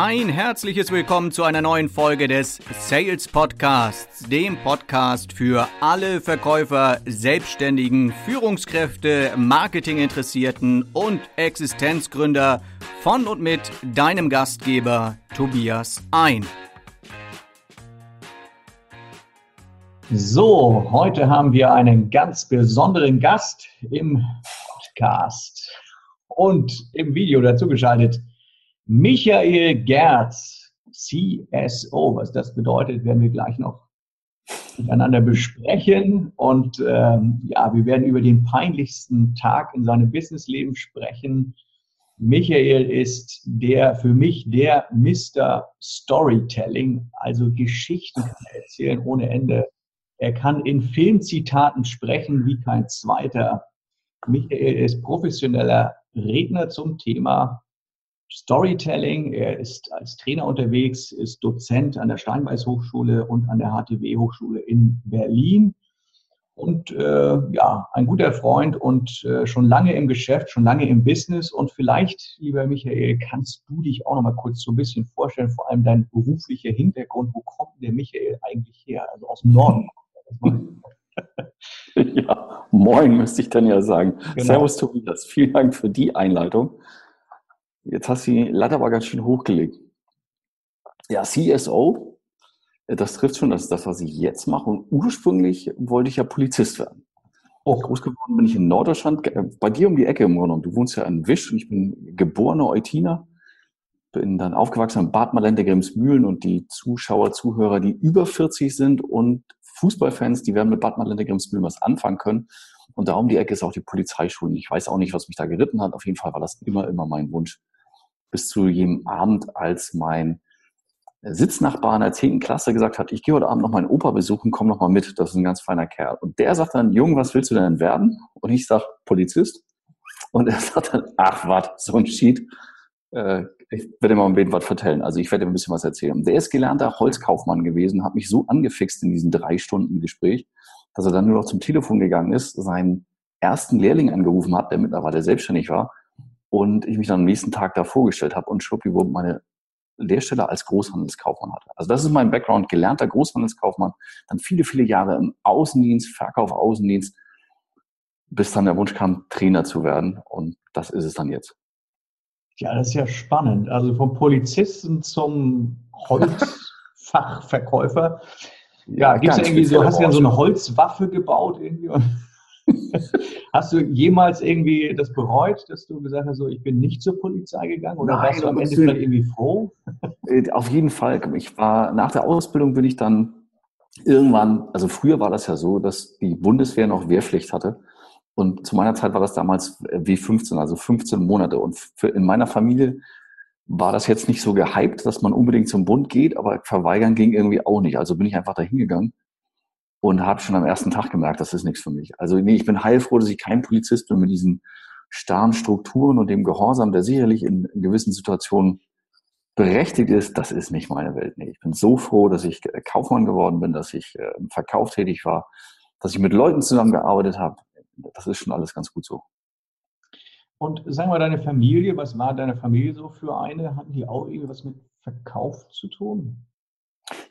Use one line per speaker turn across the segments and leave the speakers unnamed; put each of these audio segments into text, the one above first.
Ein herzliches Willkommen zu einer neuen Folge des Sales Podcasts, dem Podcast für alle Verkäufer, Selbstständigen, Führungskräfte, Marketinginteressierten und Existenzgründer von und mit deinem Gastgeber Tobias Ein. So, heute haben wir einen ganz besonderen Gast im Podcast und im Video dazugeschaltet. Michael Gerz, CSO. Was das bedeutet, werden wir gleich noch miteinander besprechen. Und ähm, ja, wir werden über den peinlichsten Tag in seinem Businessleben sprechen. Michael ist der für mich der Mr. Storytelling, also Geschichten erzählen ohne Ende. Er kann in Filmzitaten sprechen wie kein zweiter. Michael ist professioneller Redner zum Thema Storytelling. Er ist als Trainer unterwegs, ist Dozent an der Steinbeiß Hochschule und an der HTW Hochschule in Berlin. Und äh, ja, ein guter Freund und äh, schon lange im Geschäft, schon lange im Business. Und vielleicht, lieber Michael, kannst du dich auch noch mal kurz so ein bisschen vorstellen, vor allem dein beruflicher Hintergrund. Wo kommt der Michael eigentlich her? Also aus dem Norden.
ja, moin, müsste ich dann ja sagen. Genau. Servus, Tobias. Vielen Dank für die Einleitung. Jetzt hast du die Latte aber ganz schön hochgelegt. Ja, CSO, äh, das trifft schon, das ist das, was ich jetzt mache. Und ursprünglich wollte ich ja Polizist werden. Oh. Groß geworden bin ich in Norddeutschland, äh, bei dir um die Ecke im Grunde. Du wohnst ja in Wisch und ich bin geborener Eutiner. Bin dann aufgewachsen in Bad Malente, Grimsmühlen und die Zuschauer, Zuhörer, die über 40 sind und Fußballfans, die werden mit Bad Malente, Grimsmühlen was anfangen können. Und da um die Ecke ist auch die Polizeischule. Ich weiß auch nicht, was mich da geritten hat. Auf jeden Fall war das immer, immer mein Wunsch, bis zu jedem Abend, als mein Sitznachbar in der 10. Klasse gesagt hat, ich gehe heute Abend noch meinen Opa besuchen, komm noch mal mit, das ist ein ganz feiner Kerl. Und der sagt dann, Jung, was willst du denn werden? Und ich sag, Polizist. Und er sagt dann, ach was, so ein Sheet. Äh, ich werde mal ein bisschen was vertellen. Also ich werde ein bisschen was erzählen. Der ist gelernter Holzkaufmann gewesen, hat mich so angefixt in diesem drei Stunden Gespräch, dass er dann nur noch zum Telefon gegangen ist, seinen ersten Lehrling angerufen hat, der mittlerweile selbstständig war und ich mich dann am nächsten Tag da vorgestellt habe und schwuppdiwupp meine Lehrstelle als Großhandelskaufmann hatte. Also das ist mein Background, gelernter Großhandelskaufmann, dann viele, viele Jahre im Außendienst, Verkauf, Außendienst, bis dann der Wunsch kam, Trainer zu werden und das ist es dann jetzt.
Ja, das ist ja spannend. Also vom Polizisten zum Holzfachverkäufer. Ja, gibt es irgendwie so, hast du ja so eine Holzwaffe gebaut irgendwie? Hast du jemals irgendwie das bereut, dass du gesagt hast, so ich bin nicht zur Polizei gegangen oder Nein, warst du am Ende vielleicht irgendwie froh?
Äh, auf jeden Fall. Ich war nach der Ausbildung bin ich dann irgendwann, also früher war das ja so, dass die Bundeswehr noch Wehrpflicht hatte. Und zu meiner Zeit war das damals W15, also 15 Monate. Und für, in meiner Familie war das jetzt nicht so gehypt, dass man unbedingt zum Bund geht, aber verweigern ging irgendwie auch nicht. Also bin ich einfach da hingegangen und habe schon am ersten Tag gemerkt, das ist nichts für mich. Also nee, ich bin heilfroh, dass ich kein Polizist bin mit diesen starren Strukturen und dem Gehorsam, der sicherlich in, in gewissen Situationen berechtigt ist, das ist nicht meine Welt. Nee, ich bin so froh, dass ich Kaufmann geworden bin, dass ich äh, im Verkauf tätig war, dass ich mit Leuten zusammengearbeitet habe. Das ist schon alles ganz gut so.
Und sagen wir deine Familie, was war deine Familie so für eine? Hatten die auch irgendwas mit Verkauf zu tun?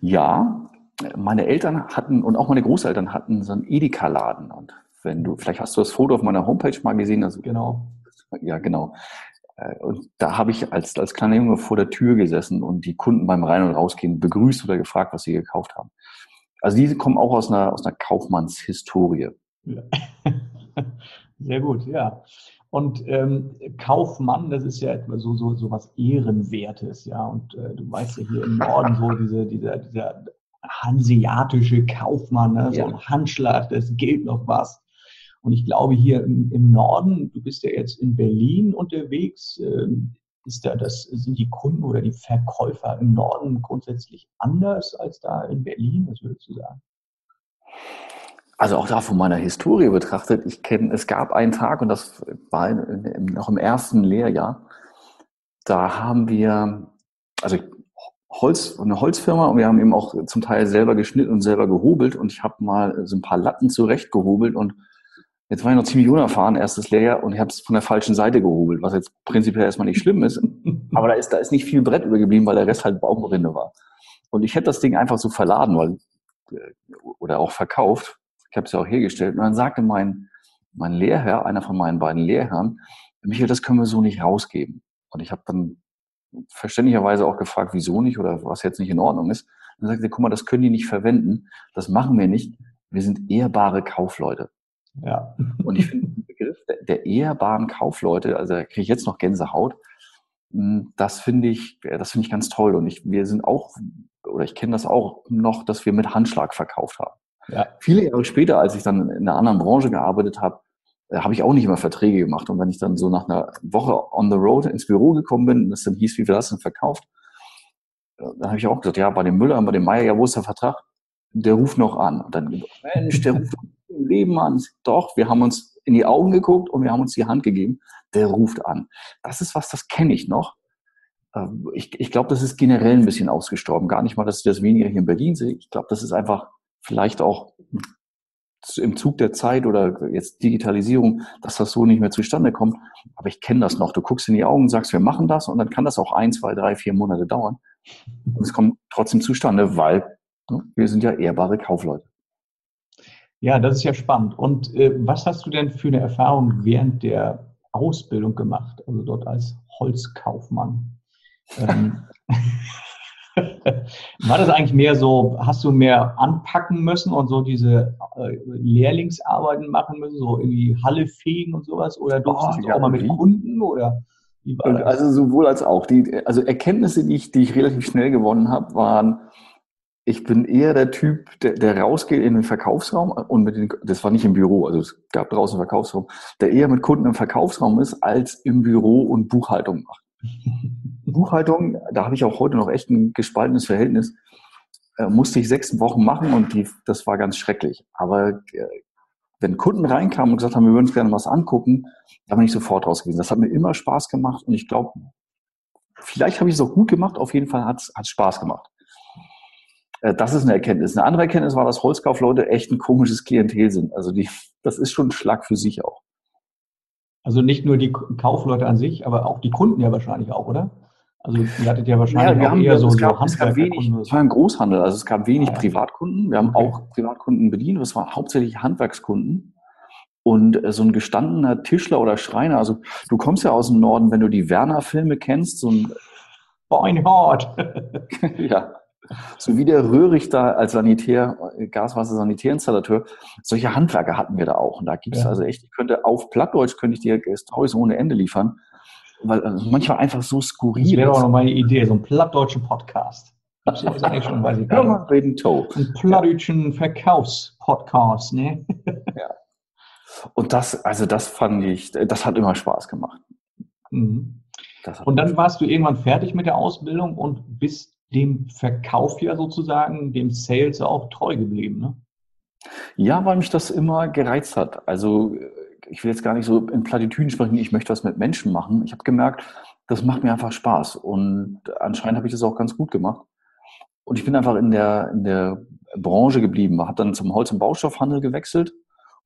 Ja, meine Eltern hatten und auch meine Großeltern hatten so einen Edeka-Laden. Und wenn du, vielleicht hast du das Foto auf meiner Homepage mal gesehen. Also, genau. Ja, genau. Äh, und da habe ich als, als kleiner Junge vor der Tür gesessen und die Kunden beim Rein- und Rausgehen begrüßt oder gefragt, was sie gekauft haben. Also diese kommen auch aus einer, aus einer Kaufmannshistorie. Ja.
Sehr gut, ja. Und ähm, Kaufmann, das ist ja etwa so, so, so was Ehrenwertes, ja. Und äh, du weißt ja hier im Norden so diese, dieser, dieser hanseatische Kaufmann, ne? so ein Handschlag, das gilt noch was. Und ich glaube, hier im, im, Norden, du bist ja jetzt in Berlin unterwegs, äh, ist da das, sind die Kunden oder die Verkäufer im Norden grundsätzlich anders als da in Berlin? Was würdest du sagen?
Also auch da von meiner Historie betrachtet, ich kenne, es gab einen Tag und das war noch im ersten Lehrjahr, da haben wir, also Holz, eine Holzfirma und wir haben eben auch zum Teil selber geschnitten und selber gehobelt und ich habe mal so ein paar Latten zurecht gehobelt und jetzt war ich noch ziemlich unerfahren, erstes Lehrjahr und ich habe es von der falschen Seite gehobelt, was jetzt prinzipiell erstmal nicht schlimm ist. Aber da ist, da ist nicht viel Brett übergeblieben, weil der Rest halt Baumrinde war. Und ich hätte das Ding einfach so verladen, weil, äh, oder auch verkauft. Ich habe es ja auch hergestellt. Und dann sagte mein, mein Lehrherr, einer von meinen beiden Lehrherren, Michael, das können wir so nicht rausgeben. Und ich habe dann verständlicherweise auch gefragt, wieso nicht oder was jetzt nicht in Ordnung ist. Und dann sagte er, guck mal, das können die nicht verwenden. Das machen wir nicht. Wir sind ehrbare Kaufleute. Ja. Und ich finde den Begriff der, der ehrbaren Kaufleute, also da kriege ich jetzt noch Gänsehaut, hm, das finde ich, das finde ich ganz toll. Und ich, wir sind auch, oder ich kenne das auch noch, dass wir mit Handschlag verkauft haben. Ja. Viele Jahre später, als ich dann in einer anderen Branche gearbeitet habe, äh, habe ich auch nicht immer Verträge gemacht. Und wenn ich dann so nach einer Woche on the road ins Büro gekommen bin, das dann hieß, wie viel hast du denn verkauft? Äh, dann habe ich auch gesagt, ja, bei dem Müller, bei dem Meier, ja, wo ist der Vertrag? Der ruft noch an. Und dann, Mensch, der ruft im Leben an. Doch, wir haben uns in die Augen geguckt und wir haben uns die Hand gegeben. Der ruft an. Das ist was, das kenne ich noch. Ähm, ich, ich glaube, das ist generell ein bisschen ausgestorben. Gar nicht mal, dass ich das weniger hier in Berlin sehe. Ich glaube, das ist einfach vielleicht auch im Zug der Zeit oder jetzt Digitalisierung, dass das so nicht mehr zustande kommt. Aber ich kenne das noch. Du guckst in die Augen, sagst, wir machen das und dann kann das auch ein, zwei, drei, vier Monate dauern. Und es kommt trotzdem zustande, weil ne, wir sind ja ehrbare Kaufleute.
Ja, das ist ja spannend. Und äh, was hast du denn für eine Erfahrung während der Ausbildung gemacht, also dort als Holzkaufmann? Ähm, War das eigentlich mehr so, hast du mehr anpacken müssen und so diese äh, Lehrlingsarbeiten machen müssen, so irgendwie Halle fegen und sowas? Oder durftest oh, du ja, auch mal mit Kunden oder
wie war das? Also sowohl als auch. Die, also Erkenntnisse, die ich, die ich relativ schnell gewonnen habe, waren, ich bin eher der Typ, der, der rausgeht in den Verkaufsraum und mit den, das war nicht im Büro, also es gab draußen einen Verkaufsraum, der eher mit Kunden im Verkaufsraum ist, als im Büro und Buchhaltung macht. Buchhaltung, da habe ich auch heute noch echt ein gespaltenes Verhältnis. Äh, musste ich sechs Wochen machen und die, das war ganz schrecklich. Aber äh, wenn Kunden reinkamen und gesagt haben, wir würden uns gerne was angucken, da bin ich sofort raus gewesen. Das hat mir immer Spaß gemacht und ich glaube, vielleicht habe ich es auch gut gemacht, auf jeden Fall hat es Spaß gemacht. Äh, das ist eine Erkenntnis. Eine andere Erkenntnis war, dass Holzkaufleute echt ein komisches Klientel sind. Also die, das ist schon ein Schlag für sich auch.
Also nicht nur die Kaufleute an sich, aber auch die Kunden ja wahrscheinlich auch, oder? Also ihr hattet ja wahrscheinlich
ja, auch eher so, es gab, so es gab wenig, Es war ein Großhandel, also es gab wenig ah, ja. Privatkunden. Wir haben okay. auch Privatkunden bedient, das waren hauptsächlich Handwerkskunden. Und äh, so ein gestandener Tischler oder Schreiner, also du kommst ja aus dem Norden, wenn du die Werner-Filme kennst, so ein
Beinhard.
ja, so wie der Röhrig da als Sanitär, Gaswasser-Sanitärinstallateur, solche Handwerker hatten wir da auch. Und da gibt es ja. also echt, ich könnte auf Plattdeutsch könnte ich dir Stories ohne Ende liefern, weil also manchmal einfach so skurril. Das
wäre auch noch meine Idee, so ein plattdeutschen Podcast. Das ist eigentlich schon, weiß ich gar nicht. Ein plattdeutschen Verkaufspodcast, ne?
ja. Und das, also das fand ich, das hat immer Spaß gemacht.
Mhm. Und dann warst du irgendwann fertig mit der Ausbildung und bist dem Verkauf ja sozusagen, dem Sales auch treu geblieben, ne?
Ja, weil mich das immer gereizt hat. Also ich will jetzt gar nicht so in Plattitüden sprechen, ich möchte was mit Menschen machen. Ich habe gemerkt, das macht mir einfach Spaß und anscheinend habe ich das auch ganz gut gemacht. Und ich bin einfach in der, in der Branche geblieben, habe dann zum Holz- und Baustoffhandel gewechselt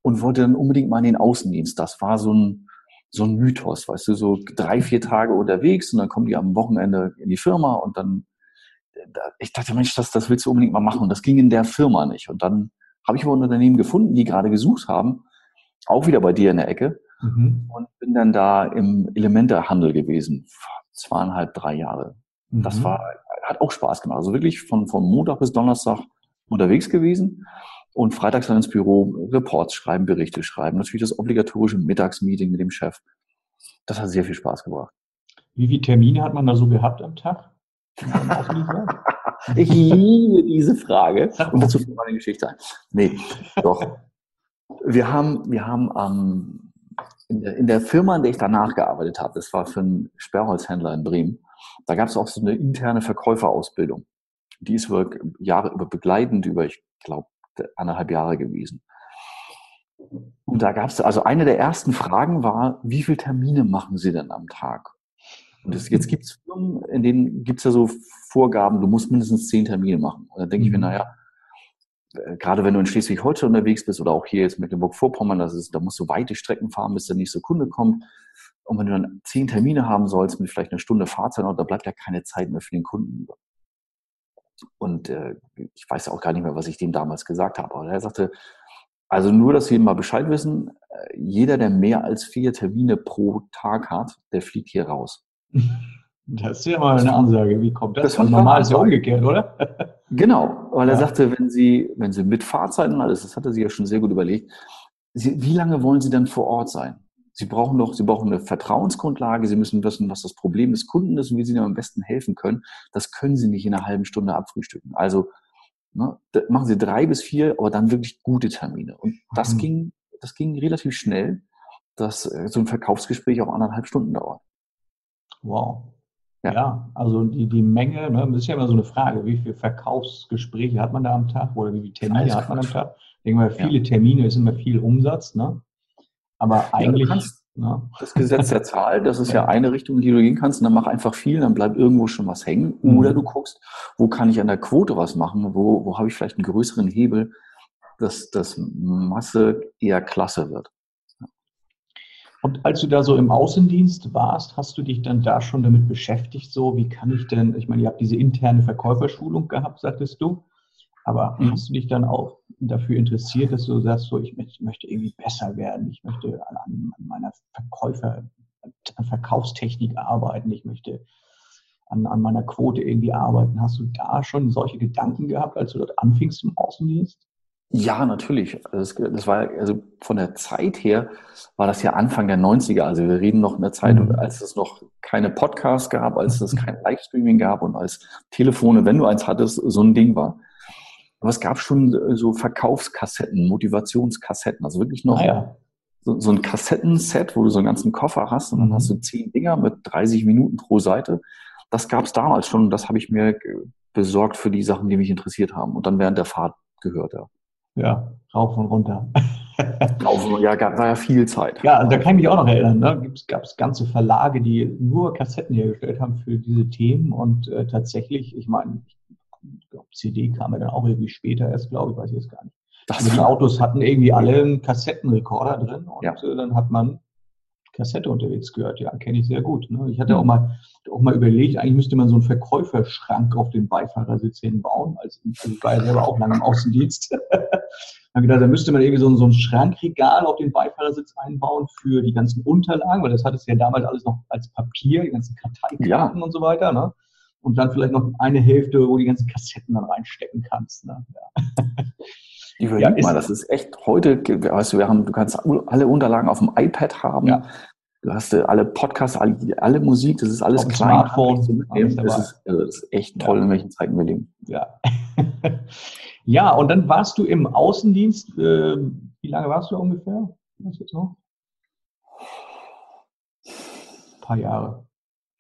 und wollte dann unbedingt mal in den Außendienst. Das war so ein, so ein Mythos, weißt du, so drei, vier Tage unterwegs und dann kommen die am Wochenende in die Firma und dann ich dachte, Mensch, das, das willst du unbedingt mal machen. Und das ging in der Firma nicht. Und dann habe ich aber ein Unternehmen gefunden, die gerade gesucht haben, auch wieder bei dir in der Ecke. Mhm. Und bin dann da im Elementehandel gewesen, zweieinhalb, drei Jahre. Mhm. Das war, hat auch Spaß gemacht. Also wirklich von, von Montag bis Donnerstag unterwegs gewesen und freitags dann ins Büro Reports schreiben, Berichte schreiben. Natürlich das obligatorische Mittagsmeeting mit dem Chef. Das hat sehr viel Spaß gebracht.
Wie viele Termine hat man da so gehabt am Tag?
ich liebe diese Frage. Und dazu fällt meine Geschichte ein. Nee, doch. Wir haben, wir haben ähm, in, der, in der Firma, in der ich danach gearbeitet habe, das war für einen Sperrholzhändler in Bremen, da gab es auch so eine interne Verkäuferausbildung. Die ist über Jahre über begleitend über, ich glaube, anderthalb Jahre gewesen. Und da gab es, also eine der ersten Fragen war, wie viele Termine machen Sie denn am Tag? Und das, jetzt gibt es Firmen, in denen gibt es ja so Vorgaben, du musst mindestens zehn Termine machen. Und dann denke mhm. ich mir, mhm. naja, gerade wenn du in Schleswig-Holstein unterwegs bist oder auch hier jetzt Mecklenburg-Vorpommern, das ist, da musst du weite Strecken fahren, bis der nächste Kunde kommt. Und wenn du dann zehn Termine haben sollst mit vielleicht einer Stunde Fahrzeit, da bleibt ja keine Zeit mehr für den Kunden über. Und äh, ich weiß auch gar nicht mehr, was ich dem damals gesagt habe. Aber er sagte, also nur, dass Sie mal Bescheid wissen, äh, jeder, der mehr als vier Termine pro Tag hat, der fliegt hier raus.
Das ist ja mal eine Ansage. Wie kommt das? Das normal ist ja umgekehrt, oder?
Genau, weil er sagte, wenn Sie, wenn Sie mit Fahrzeiten alles, das hatte sie ja schon sehr gut überlegt, Sie, wie lange wollen Sie dann vor Ort sein? Sie brauchen doch, Sie brauchen eine Vertrauensgrundlage. Sie müssen wissen, was das Problem des Kunden ist und wie Sie ihm am besten helfen können. Das können Sie nicht in einer halben Stunde abfrühstücken. Also ne, machen Sie drei bis vier, aber dann wirklich gute Termine. Und das mhm. ging, das ging relativ schnell, dass äh, so ein Verkaufsgespräch auch anderthalb Stunden dauert.
Wow. Ja. ja, also die, die Menge, ne, das ist ja immer so eine Frage, wie viele Verkaufsgespräche hat man da am Tag oder wie viele Termine hat man am Tag? Ich denke mal, viele ja. Termine ist immer viel Umsatz, ne? Aber eigentlich. Ja, kannst,
ne? Das Gesetz der Zahl, das ist ja. eine Richtung, in die du gehen kannst, und dann mach einfach viel, dann bleibt irgendwo schon was hängen. Mhm. Oder du guckst, wo kann ich an der Quote was machen, wo, wo habe ich vielleicht einen größeren Hebel, dass das Masse eher klasse wird.
Und als du da so im Außendienst warst, hast du dich dann da schon damit beschäftigt, so wie kann ich denn, ich meine, ihr habt diese interne Verkäuferschulung gehabt, sagtest du, aber mhm. hast du dich dann auch dafür interessiert, dass du sagst, so ich möchte, irgendwie besser werden, ich möchte an, an meiner Verkäufer, an Verkaufstechnik arbeiten, ich möchte an, an meiner Quote irgendwie arbeiten. Hast du da schon solche Gedanken gehabt, als du dort anfingst im Außendienst?
Ja, natürlich. Das, das war also von der Zeit her war das ja Anfang der 90er. Also wir reden noch in der Zeit, mhm. als es noch keine Podcasts gab, als es kein Livestreaming gab und als Telefone, wenn du eins hattest, so ein Ding war. Aber es gab schon so Verkaufskassetten, Motivationskassetten, also wirklich noch ah, ja. so, so, ein Kassettenset, wo du so einen ganzen Koffer hast und dann mhm. hast du zehn Dinger mit 30 Minuten pro Seite. Das gab es damals schon und das habe ich mir besorgt für die Sachen, die mich interessiert haben und dann während der Fahrt gehört, ja.
Ja, rauf und runter.
rauf und, ja, gab, war ja viel Zeit.
Ja, da kann ich mich auch noch erinnern. Ne? Gab es ganze Verlage, die nur Kassetten hergestellt haben für diese Themen und äh, tatsächlich, ich meine, ich glaube, CD kam ja dann auch irgendwie später erst, glaube ich, weiß ich jetzt gar nicht. Das die Autos hatten irgendwie alle einen Kassettenrekorder drin und ja. äh, dann hat man Kassette unterwegs gehört. Ja, kenne ich sehr gut. Ne? Ich hatte auch mal, auch mal überlegt, eigentlich müsste man so einen Verkäuferschrank auf den Beifahrersitz hinbauen. Also ich war ja selber auch lange im Außendienst. dann gedacht, da müsste man irgendwie so ein, so ein Schrankregal auf den Beifahrersitz einbauen für die ganzen Unterlagen, weil das hat es ja damals alles noch als Papier, die ganzen Karteikarten ja. und so weiter. Ne? Und dann vielleicht noch eine Hälfte, wo die ganzen Kassetten dann reinstecken kannst. Ne? Ja.
Überleg ja, mal, das ist echt heute, weißt du, wir haben, du kannst alle Unterlagen auf dem iPad haben. Ja. Du hast äh, alle Podcasts, alle, alle Musik, das ist alles klein. Smartphone. Mitnehmen. Das ist, also das ist echt toll, ja. in welchen Zeiten wir leben.
Ja. ja, und dann warst du im Außendienst. Äh, wie lange warst du ungefähr? Was jetzt noch? Ein paar Jahre.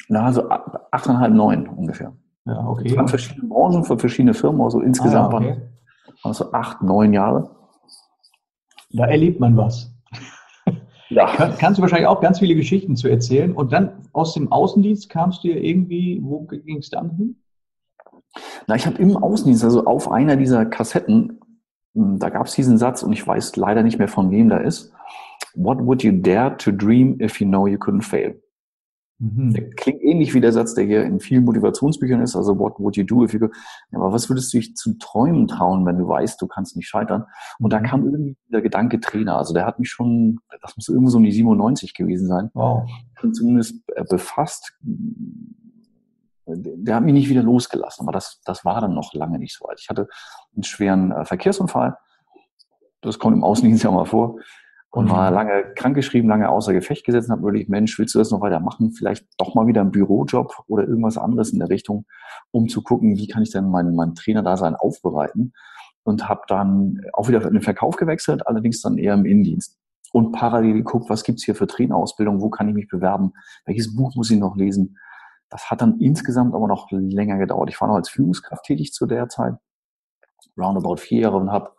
Na, so achteinhalb, neun ungefähr. Ja, okay. Das waren verschiedene Branchen für verschiedene Firmen, also insgesamt ah, ja, okay also acht, neun Jahre.
Da erlebt man was. Ja. Kann, kannst du wahrscheinlich auch ganz viele Geschichten zu erzählen. Und dann aus dem Außendienst kamst du ja irgendwie, wo ging es dann hin?
Na, ich habe im Außendienst, also auf einer dieser Kassetten, hm, da gab es diesen Satz und ich weiß leider nicht mehr von wem da ist. What would you dare to dream if you know you couldn't fail? Mhm. Der klingt ähnlich wie der Satz, der hier in vielen Motivationsbüchern ist, also what would you do if you go, ja, aber was würdest du dich zu träumen trauen, wenn du weißt, du kannst nicht scheitern? Und da mhm. kam irgendwie der Gedanke Trainer, also der hat mich schon, das muss irgendwo so um die 97 gewesen sein, wow. schon zumindest äh, befasst. Der hat mich nicht wieder losgelassen, aber das, das war dann noch lange nicht so weit. Ich hatte einen schweren äh, Verkehrsunfall, das kommt im Außendienst ja mal vor und war mhm. lange krankgeschrieben, lange außer Gefecht gesetzt und habe überlegt, Mensch, willst du das noch weitermachen? Vielleicht doch mal wieder einen Bürojob oder irgendwas anderes in der Richtung, um zu gucken, wie kann ich denn mein, mein Trainerdasein aufbereiten? Und habe dann auch wieder in den Verkauf gewechselt, allerdings dann eher im Innendienst. Und parallel geguckt, was gibt's hier für Trainerausbildung, wo kann ich mich bewerben, welches Buch muss ich noch lesen. Das hat dann insgesamt aber noch länger gedauert. Ich war noch als Führungskraft tätig zu der Zeit, roundabout vier Jahre und habe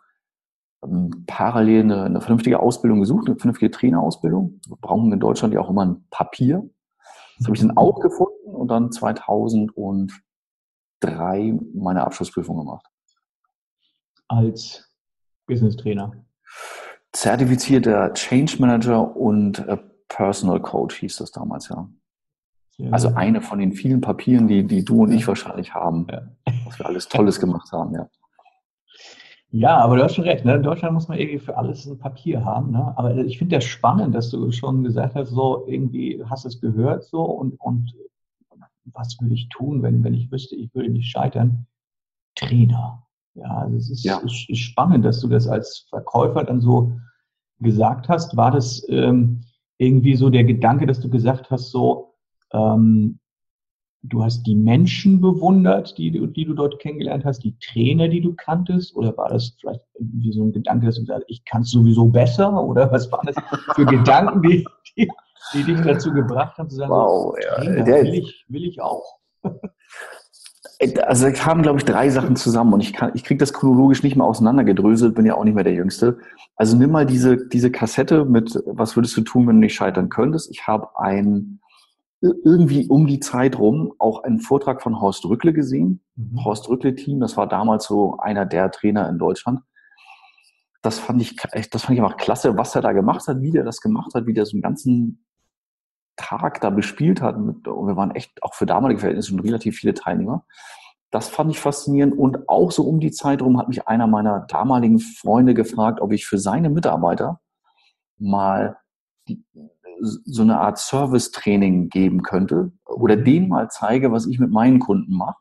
parallel eine, eine, vernünftige Ausbildung gesucht, eine vernünftige Trainerausbildung. Wir brauchen in Deutschland ja auch immer ein Papier. Das habe ich dann auch gefunden und dann 2003 meine Abschlussprüfung gemacht.
Als Business Trainer?
Zertifizierter Change Manager und äh, Personal Coach hieß das damals, ja. Also eine von den vielen Papieren, die, die du und ich wahrscheinlich haben, ja. was wir alles Tolles gemacht haben, ja.
Ja, aber du hast schon recht. Ne? In Deutschland muss man irgendwie für alles ein Papier haben. Ne? Aber ich finde das spannend, dass du schon gesagt hast, so irgendwie hast du es gehört so und, und was würde ich tun, wenn, wenn ich wüsste, ich würde nicht scheitern? Trainer. Ja, also es ist, ja. ist, ist spannend, dass du das als Verkäufer dann so gesagt hast. War das ähm, irgendwie so der Gedanke, dass du gesagt hast, so, ähm, du hast die Menschen bewundert, die, die du dort kennengelernt hast, die Trainer, die du kanntest? Oder war das vielleicht irgendwie so ein Gedanke, dass du gesagt hast, ich kann es sowieso besser? Oder was waren das für Gedanken, die, die, die dich dazu gebracht haben, zu sagen, wow, ja, Trainer, will, ich, will ich auch?
Also da kamen, glaube ich, drei Sachen zusammen und ich, kann, ich kriege das chronologisch nicht mehr auseinandergedröselt, bin ja auch nicht mehr der Jüngste. Also nimm mal diese, diese Kassette mit, was würdest du tun, wenn du nicht scheitern könntest? Ich habe ein irgendwie um die Zeit rum auch einen Vortrag von Horst Rückle gesehen. Mhm. Horst Rückle-Team, das war damals so einer der Trainer in Deutschland. Das fand ich, das fand ich einfach klasse, was er da gemacht hat, wie der das gemacht hat, wie der so einen ganzen Tag da bespielt hat. und wir waren echt auch für damalige Verhältnisse schon relativ viele Teilnehmer. Das fand ich faszinierend. Und auch so um die Zeit rum hat mich einer meiner damaligen Freunde gefragt, ob ich für seine Mitarbeiter mal die, so eine Art Service-Training geben könnte oder denen mal zeige, was ich mit meinen Kunden mache,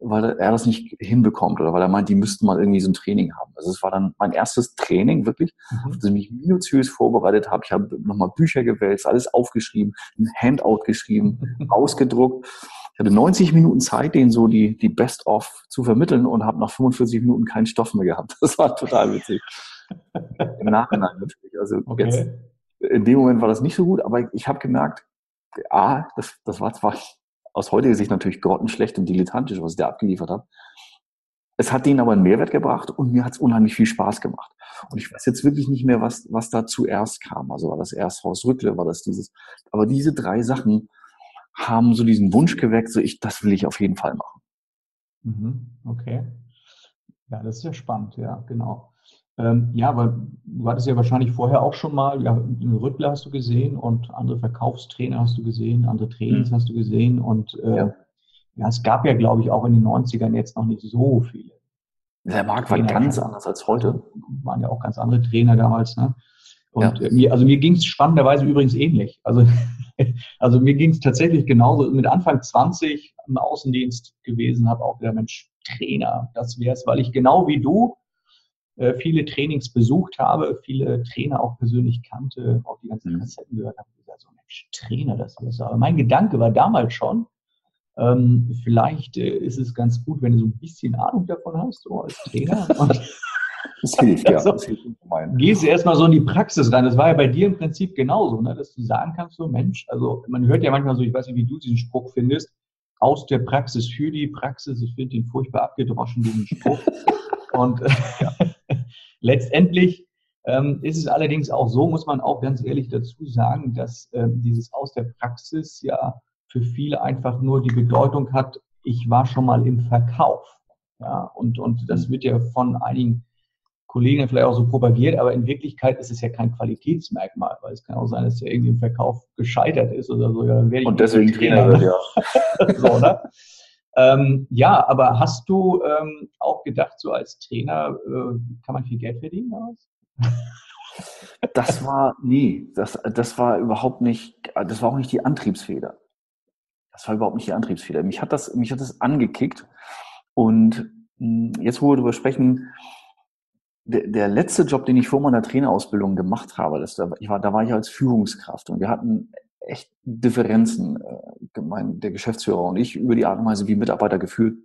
weil er das nicht hinbekommt oder weil er meint, die müssten mal irgendwie so ein Training haben. Also es war dann mein erstes Training wirklich, mhm. dass ich mich minutiös vorbereitet habe. Ich habe nochmal Bücher gewälzt, alles aufgeschrieben, ein Handout geschrieben, ausgedruckt. Ich hatte 90 Minuten Zeit, denen so die, die Best-of zu vermitteln und habe nach 45 Minuten keinen Stoff mehr gehabt. Das war total witzig. Im Nachhinein natürlich. Also okay. jetzt in dem Moment war das nicht so gut, aber ich habe gemerkt, ah, das, das war zwar aus heutiger Sicht natürlich grottenschlecht und dilettantisch, was ich da abgeliefert habe. Es hat denen aber einen Mehrwert gebracht und mir hat es unheimlich viel Spaß gemacht. Und ich weiß jetzt wirklich nicht mehr, was, was da zuerst kam. Also war das erst Haus Rückle, war das dieses. Aber diese drei Sachen haben so diesen Wunsch geweckt, so ich, das will ich auf jeden Fall machen.
Mhm, okay. Ja, das ist ja spannend, ja, genau. Ähm, ja, weil du hattest ja wahrscheinlich vorher auch schon mal, ja, Rüttler hast du gesehen und andere Verkaufstrainer hast du gesehen, andere Trainings mhm. hast du gesehen und äh, ja. ja. es gab ja, glaube ich, auch in den 90ern jetzt noch nicht so viele.
Der Markt war ganz anders als heute.
Waren ja auch ganz andere Trainer damals, ne? Und ja. Äh, mir, also mir ging es spannenderweise übrigens ähnlich. Also, also mir ging es tatsächlich genauso. Mit Anfang 20 im Außendienst gewesen, habe auch wieder Mensch, Trainer, das wäre es, weil ich genau wie du äh, viele Trainings besucht habe, viele Trainer auch persönlich kannte, auch die ganzen mhm. Kassetten gehört habe. Ich gesagt, so Mensch, Trainer, das ist Aber mein Gedanke war damals schon, ähm, vielleicht äh, ist es ganz gut, wenn du so ein bisschen Ahnung davon hast, so als Trainer. Das hilft, ja. Das hilft gehst du erstmal so in die Praxis rein. Das war ja bei dir im Prinzip genauso, ne? dass du sagen kannst, so Mensch, also man hört ja manchmal so, ich weiß nicht, wie du diesen Spruch findest, aus der Praxis für die Praxis. Ich finde den furchtbar abgedroschen, diesen Spruch. Und ja. Letztendlich ähm, ist es allerdings auch so, muss man auch ganz ehrlich dazu sagen, dass ähm, dieses aus der Praxis ja für viele einfach nur die Bedeutung hat, ich war schon mal im Verkauf. Ja, und, und das wird ja von einigen Kollegen vielleicht auch so propagiert, aber in Wirklichkeit ist es ja kein Qualitätsmerkmal, weil es kann auch sein, dass der irgendwie im Verkauf gescheitert ist oder so. Ja,
und deswegen Trainer wird, ja.
so, oder? Ähm, ja, aber hast du ähm, auch gedacht, so als Trainer äh, kann man viel Geld verdienen?
das war, nee, das, das war überhaupt nicht, das war auch nicht die Antriebsfeder. Das war überhaupt nicht die Antriebsfeder. Mich hat das, mich hat das angekickt. Und hm, jetzt, wo wir darüber sprechen, der, der letzte Job, den ich vor meiner Trainerausbildung gemacht habe, das, ich war, da war ich als Führungskraft und wir hatten echt Differenzen, äh, mein, der Geschäftsführer und ich, über die Art und Weise, wie Mitarbeiter geführt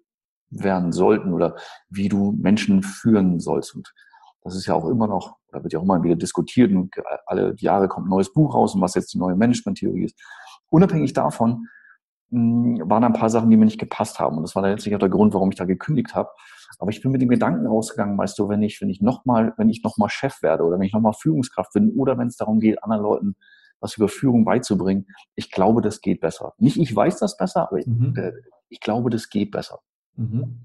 werden sollten oder wie du Menschen führen sollst. Und das ist ja auch immer noch, da wird ja auch immer wieder diskutiert und alle Jahre kommt ein neues Buch raus und was jetzt die neue Management-Theorie ist. Unabhängig davon mh, hm, waren ein paar Sachen, die mir nicht gepasst haben. Und das war letztlich auch der Grund, warum ich da gekündigt habe. Aber ich bin mit dem Gedanken rausgegangen, weißt du, wenn ich, wenn ich nochmal, wenn ich nochmal Chef werde oder wenn ich nochmal Führungskraft bin oder wenn es darum geht, anderen Leuten was über Führung beizubringen. Ich glaube, das geht besser. Nicht ich weiß das besser, aber mhm. ich, äh, ich, glaube, das geht besser. Mhm.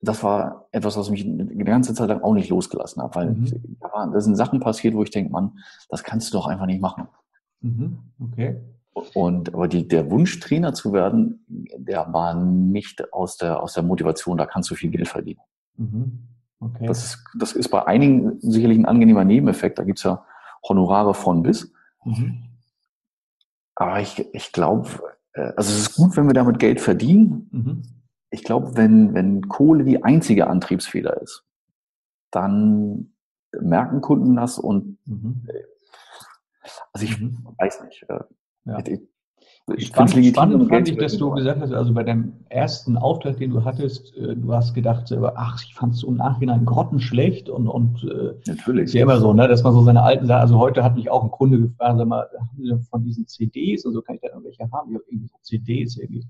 Das war etwas, was mich die ganze Zeit lang auch nicht losgelassen hat, weil mhm. da, waren, da sind Sachen passiert, wo ich denke, Mann, das kannst du doch einfach nicht machen. Mhm. Okay. Und aber die, der Wunsch, Trainer zu werden, der war nicht aus der, aus der Motivation, da kannst du viel Geld verdienen. Mhm. Okay. Das, ist, das ist bei einigen sicherlich ein angenehmer Nebeneffekt. Da gibt es ja Honorare von bis. Mhm. Aber ich, ich glaube, äh, also es ist gut, wenn wir damit Geld verdienen. Mhm. Ich glaube, wenn, wenn Kohle die einzige Antriebsfeder ist, dann merken Kunden das und mhm. Äh, also ich mhm. weiß nicht. Äh, ja.
Ich, ich spannend, spannend fand ich, dass du gesagt hast, also bei deinem ersten Auftritt, den du hattest, äh, du hast gedacht, ach, ich fand es im Nachhinein grottenschlecht und, und
Natürlich.
ist ja immer so, ne, dass man so seine alten Sachen, also heute hat mich auch ein Kunde gefragt, sag mal, von diesen CDs und so kann ich da irgendwelche haben, ich habe irgendwie so CDs irgendwie.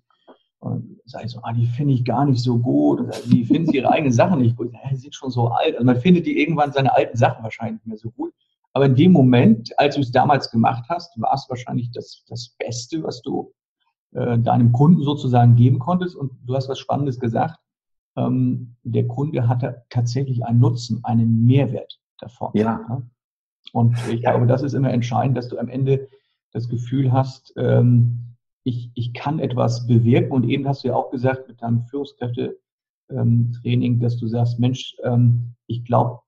Und sage ich so, ah, die finde ich gar nicht so gut. Und die finden ihre eigenen Sachen nicht gut. Ja, die sind schon so alt. Also man findet die irgendwann seine alten Sachen wahrscheinlich nicht mehr so gut. Aber in dem Moment, als du es damals gemacht hast, war es wahrscheinlich das, das Beste, was du äh, deinem Kunden sozusagen geben konntest. Und du hast was Spannendes gesagt. Ähm, der Kunde hatte tatsächlich einen Nutzen, einen Mehrwert davon.
Ja.
Und ich ja. glaube, das ist immer entscheidend, dass du am Ende das Gefühl hast, ähm, ich, ich kann etwas bewirken. Und eben hast du ja auch gesagt mit deinem Führungskräftetraining, ähm, dass du sagst, Mensch, ähm, ich glaube,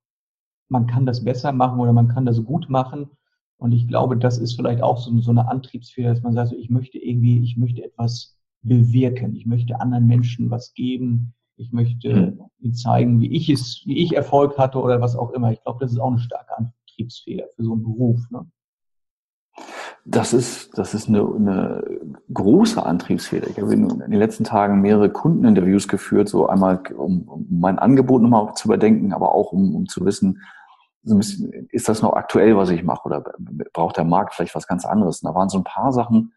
man kann das besser machen oder man kann das gut machen. Und ich glaube, das ist vielleicht auch so, so eine Antriebsfehler, dass man sagt, ich möchte irgendwie, ich möchte etwas bewirken. Ich möchte anderen Menschen was geben. Ich möchte mhm. ihnen zeigen, wie ich es, wie ich Erfolg hatte oder was auch immer. Ich glaube, das ist auch eine starke Antriebsfehler für so einen Beruf. Ne?
Das ist, das ist eine, eine große Antriebsfehler. Ich habe in den letzten Tagen mehrere Kundeninterviews geführt, so einmal, um, um mein Angebot nochmal zu überdenken, aber auch um, um zu wissen, so ein bisschen, ist das noch aktuell, was ich mache, oder braucht der Markt vielleicht was ganz anderes? Und da waren so ein paar Sachen,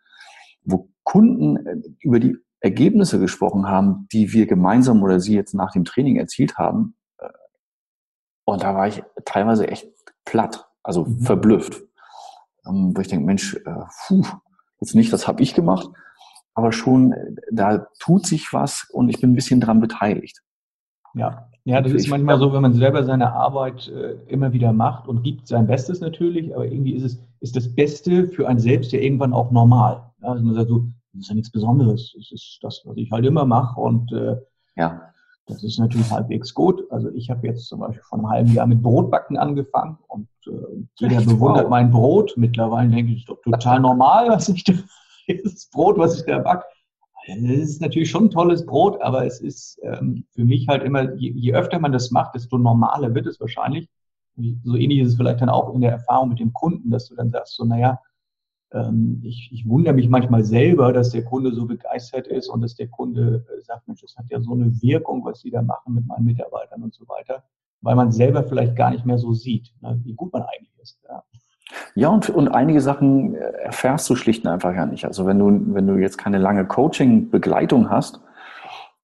wo Kunden äh, über die Ergebnisse gesprochen haben, die wir gemeinsam oder sie jetzt nach dem Training erzielt haben. Äh, und da war ich teilweise echt platt, also mhm. verblüfft. Ähm, wo ich denke, Mensch, äh, puh, jetzt nicht, das habe ich gemacht, aber schon, äh, da tut sich was und ich bin ein bisschen dran beteiligt.
Ja, ja, das ist manchmal so, wenn man selber seine Arbeit äh, immer wieder macht und gibt sein Bestes natürlich, aber irgendwie ist es ist das Beste für einen selbst ja irgendwann auch normal. Also man sagt so, das ist ja nichts Besonderes. Das ist das, was ich halt immer mache und äh, ja. Das ist natürlich halbwegs gut. Also ich habe jetzt zum Beispiel vor einem halben Jahr mit Brotbacken angefangen und äh, jeder Echt? bewundert wow. mein Brot. Mittlerweile denke ich, ist doch total normal, was ich da, das Brot, was ich da backe. Es ist natürlich schon ein tolles Brot, aber es ist ähm, für mich halt immer, je, je, öfter man das macht, desto normaler wird es wahrscheinlich. So ähnlich ist es vielleicht dann auch in der Erfahrung mit dem Kunden, dass du dann sagst, so, naja, ähm, ich, ich wundere mich manchmal selber, dass der Kunde so begeistert ist und dass der Kunde äh, sagt, Mensch, das hat ja so eine Wirkung, was Sie da machen mit meinen Mitarbeitern und so weiter, weil man selber vielleicht gar nicht mehr so sieht, ne, wie gut man eigentlich ist.
Ja. Ja, und, und einige Sachen äh, erfährst du schlicht und einfach ja nicht. Also wenn du, wenn du jetzt keine lange Coaching-Begleitung hast,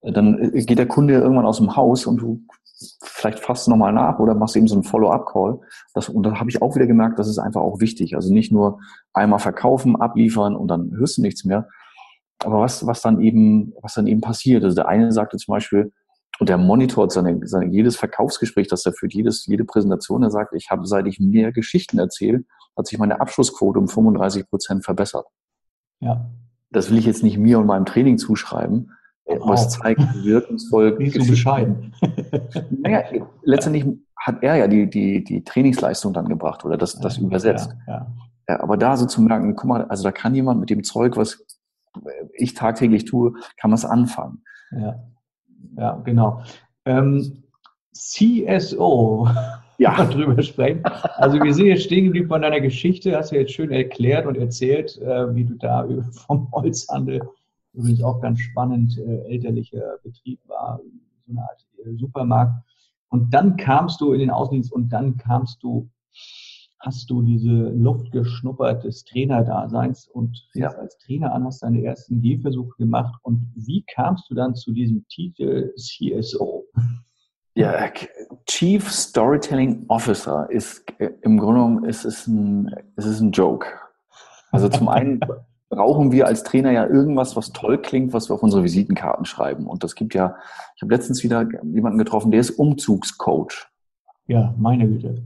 äh, dann geht der Kunde irgendwann aus dem Haus und du vielleicht fasst nochmal nach oder machst eben so einen Follow-up-Call. und da habe ich auch wieder gemerkt, das ist einfach auch wichtig. Also nicht nur einmal verkaufen, abliefern und dann hörst du nichts mehr. Aber was, was dann eben, was dann eben passiert. Also der eine sagte zum Beispiel, und der monitort seine, seine, jedes Verkaufsgespräch, das er führt, jedes, jede Präsentation, er sagt, ich habe, seit ich mehr Geschichten erzähle, hat sich meine Abschlussquote um 35 Prozent verbessert. Ja. Das will ich jetzt nicht mir und meinem Training zuschreiben, aber es zeigt, wie wirkungsvoll.
Nicht so bescheiden.
naja, letztendlich hat er ja die, die, die Trainingsleistung dann gebracht oder das, das übersetzt. Ja, ja. ja, aber da so zu merken, guck mal, also da kann jemand mit dem Zeug, was ich tagtäglich tue, kann was anfangen.
Ja, ja genau. Ähm, CSO,
ja.
drüber sprechen. Also wir sind jetzt stehen geblieben von deiner Geschichte, hast du jetzt schön erklärt und erzählt, äh, wie du da vom Holzhandel übrigens auch ganz spannend, äh, elterlicher Betrieb war, so eine Art äh, Supermarkt. Und dann kamst du in den Außendienst und dann kamst du, hast du diese Luft geschnuppert des Trainerdaseins und ja. als Trainer an, hast deine ersten Gehversuche gemacht. Und wie kamst du dann zu diesem Titel CSO?
Ja, Chief Storytelling Officer ist äh, im Grunde genommen ist es ein, ist es ein Joke. Also zum einen brauchen wir als Trainer ja irgendwas, was toll klingt, was wir auf unsere Visitenkarten schreiben. Und das gibt ja, ich habe letztens wieder jemanden getroffen, der ist Umzugscoach.
Ja, meine Güte.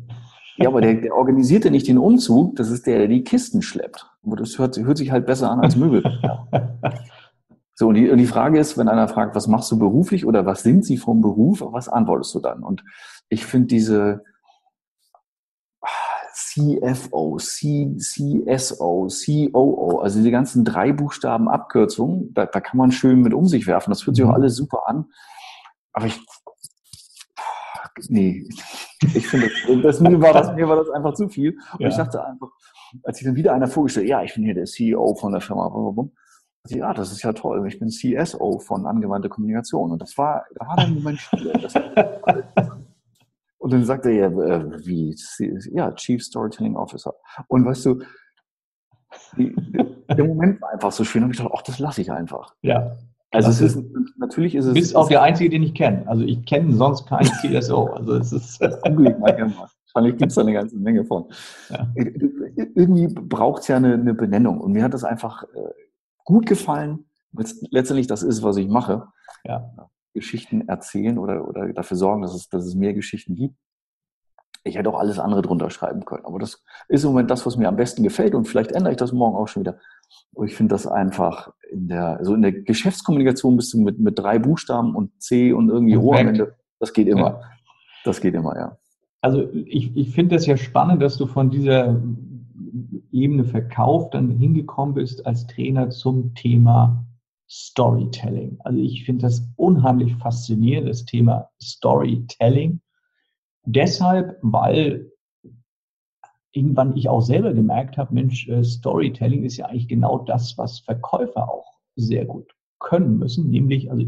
Ja, aber der, der organisiert ja nicht den Umzug, das ist der, der die Kisten schleppt. Aber das hört, hört sich halt besser an als Möbel. So, und die, und die Frage ist, wenn einer fragt, was machst du beruflich oder was sind sie vom Beruf, was antwortest du dann? Und ich finde diese CFO, C, CSO, COO, also die ganzen drei Buchstaben Abkürzungen, da, da kann man schön mit um sich werfen. Das fühlt sich auch mhm. alles super an. Aber ich, nee, ich finde, das, das, mir, war das, mir war das einfach zu viel. Und ja. ich dachte einfach, als ich dann wieder einer vorgestellt, ja, ich bin hier der CEO von der Firma, ja, das ist ja toll. Ich bin CSO von angewandte Kommunikation. Und das war, dann mein Spiel. und dann sagte er, äh, wie, ja, Chief Storytelling Officer. Und weißt du, die, der Moment war einfach so schön und ich dachte, ach, das lasse ich einfach.
Ja.
Also es ist, natürlich ist es.
Du bist auch der Einzige, den ich kenne. Also ich kenne sonst keinen CSO. Also es ist. Unbedingt
mal Wahrscheinlich gibt es da eine ganze Menge von. Ja. Irgendwie braucht es ja eine, eine, Benennung. Und mir hat das einfach äh, gut gefallen. Letztendlich das ist, was ich mache. Ja. Geschichten erzählen oder, oder dafür sorgen, dass es, dass es mehr Geschichten gibt. Ich hätte auch alles andere drunter schreiben können. Aber das ist im Moment das, was mir am besten gefällt. Und vielleicht ändere ich das morgen auch schon wieder. Aber ich finde das einfach in der, also in der Geschäftskommunikation bist du mit, mit drei Buchstaben und C und irgendwie O am Ende. Das geht immer. Ja. Das geht immer, ja.
Also ich, ich finde das ja spannend, dass du von dieser Ebene Verkauf dann hingekommen bist als Trainer zum Thema Storytelling. Also ich finde das unheimlich faszinierend, das Thema Storytelling. Deshalb, weil irgendwann ich auch selber gemerkt habe, Mensch, äh, Storytelling ist ja eigentlich genau das, was Verkäufer auch sehr gut können müssen, nämlich, also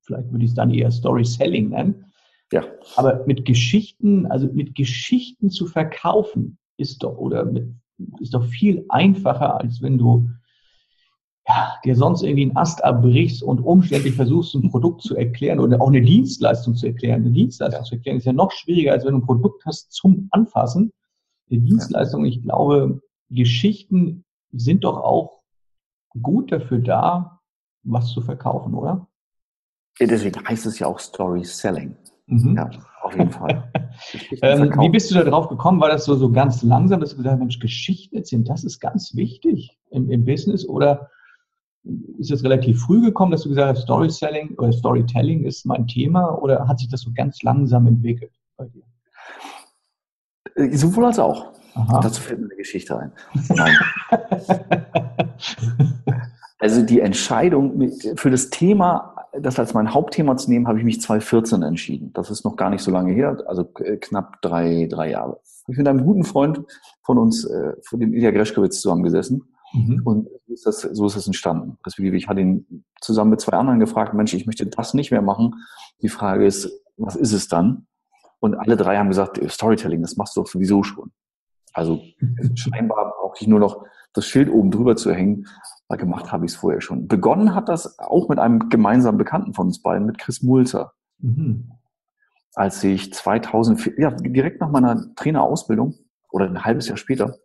vielleicht würde ich es dann eher Story Selling nennen. Ja. Aber mit Geschichten, also mit Geschichten zu verkaufen, ist doch, oder mit ist doch viel einfacher, als wenn du ja, dir sonst irgendwie einen Ast abbrichst und umständlich versuchst, ein Produkt zu erklären oder auch eine Dienstleistung zu erklären. Eine Dienstleistung zu erklären ist ja noch schwieriger, als wenn du ein Produkt hast zum Anfassen. Eine Dienstleistung, ich glaube, Geschichten sind doch auch gut dafür da, was zu verkaufen, oder?
Deswegen heißt es ja auch Story Selling. Mhm. Ja, auf jeden Fall.
ähm, wie bist du da drauf gekommen? War das so, so ganz langsam, dass du gesagt hast, Mensch, Geschichten erzählen, das ist ganz wichtig im, im Business? Oder ist das relativ früh gekommen, dass du gesagt hast, Storytelling oder Storytelling ist mein Thema? Oder hat sich das so ganz langsam entwickelt bei dir?
Sowohl als auch. Aha. Dazu fällt mir eine Geschichte ein. Also die Entscheidung für das Thema das als mein Hauptthema zu nehmen, habe ich mich 2014 entschieden. Das ist noch gar nicht so lange her, also äh, knapp drei, drei Jahre. Ich bin mit einem guten Freund von uns, äh, von dem Ilya Greschkowitz zusammengesessen. Mhm. Und so ist, das, so ist das entstanden. Respektive, ich hatte ihn zusammen mit zwei anderen gefragt, Mensch, ich möchte das nicht mehr machen. Die Frage ist, was ist es dann? Und alle drei haben gesagt, Storytelling, das machst du doch sowieso schon. Also scheinbar brauche ich nur noch das Schild oben drüber zu hängen, weil gemacht habe ich es vorher schon. Begonnen hat das auch mit einem gemeinsamen Bekannten von uns beiden, mit Chris Mulzer. Mhm. Als ich 2004, ja, direkt nach meiner Trainerausbildung oder ein halbes Jahr später,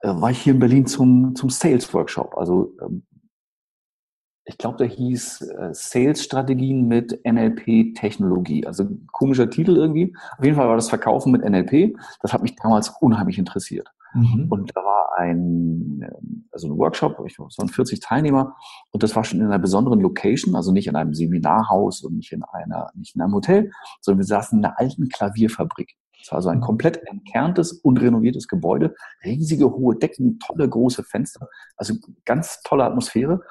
äh, war ich hier in Berlin zum, zum Sales Workshop. Also ähm, ich glaube, der hieß äh, Sales-Strategien mit NLP-Technologie. Also komischer Titel irgendwie. Auf jeden Fall war das Verkaufen mit NLP. Das hat mich damals unheimlich interessiert. Mhm. Und da war ein, ähm, also ein Workshop, ich glaube, es waren 40 Teilnehmer. Und das war schon in einer besonderen Location, also nicht in einem Seminarhaus und nicht in einer, nicht in einem Hotel, sondern wir saßen in einer alten Klavierfabrik. Es war also ein komplett entkerntes und renoviertes Gebäude, riesige hohe Decken, tolle große Fenster, also ganz tolle Atmosphäre.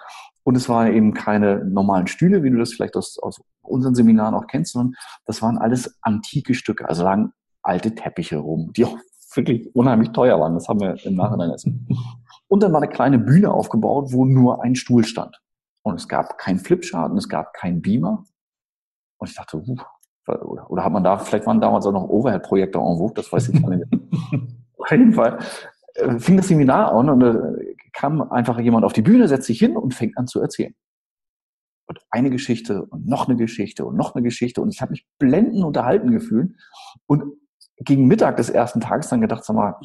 Und es waren eben keine normalen Stühle, wie du das vielleicht aus, aus unseren Seminaren auch kennst, sondern das waren alles antike Stücke, also lagen alte Teppiche rum, die auch wirklich unheimlich teuer waren. Das haben wir im Nachhinein essen. Und dann war eine kleine Bühne aufgebaut, wo nur ein Stuhl stand. Und es gab keinen Flipchart und es gab keinen Beamer. Und ich dachte, uh, oder, oder hat man da, vielleicht waren damals auch noch Overhead-Projekte en vogue, das weiß ich gar nicht. Auf jeden Fall äh, fing das Seminar an und äh, kam einfach jemand auf die Bühne, setzt sich hin und fängt an zu erzählen. Und eine Geschichte und noch eine Geschichte und noch eine Geschichte. Und ich habe mich blendend unterhalten gefühlt. Und gegen Mittag des ersten Tages dann gedacht, sag mal,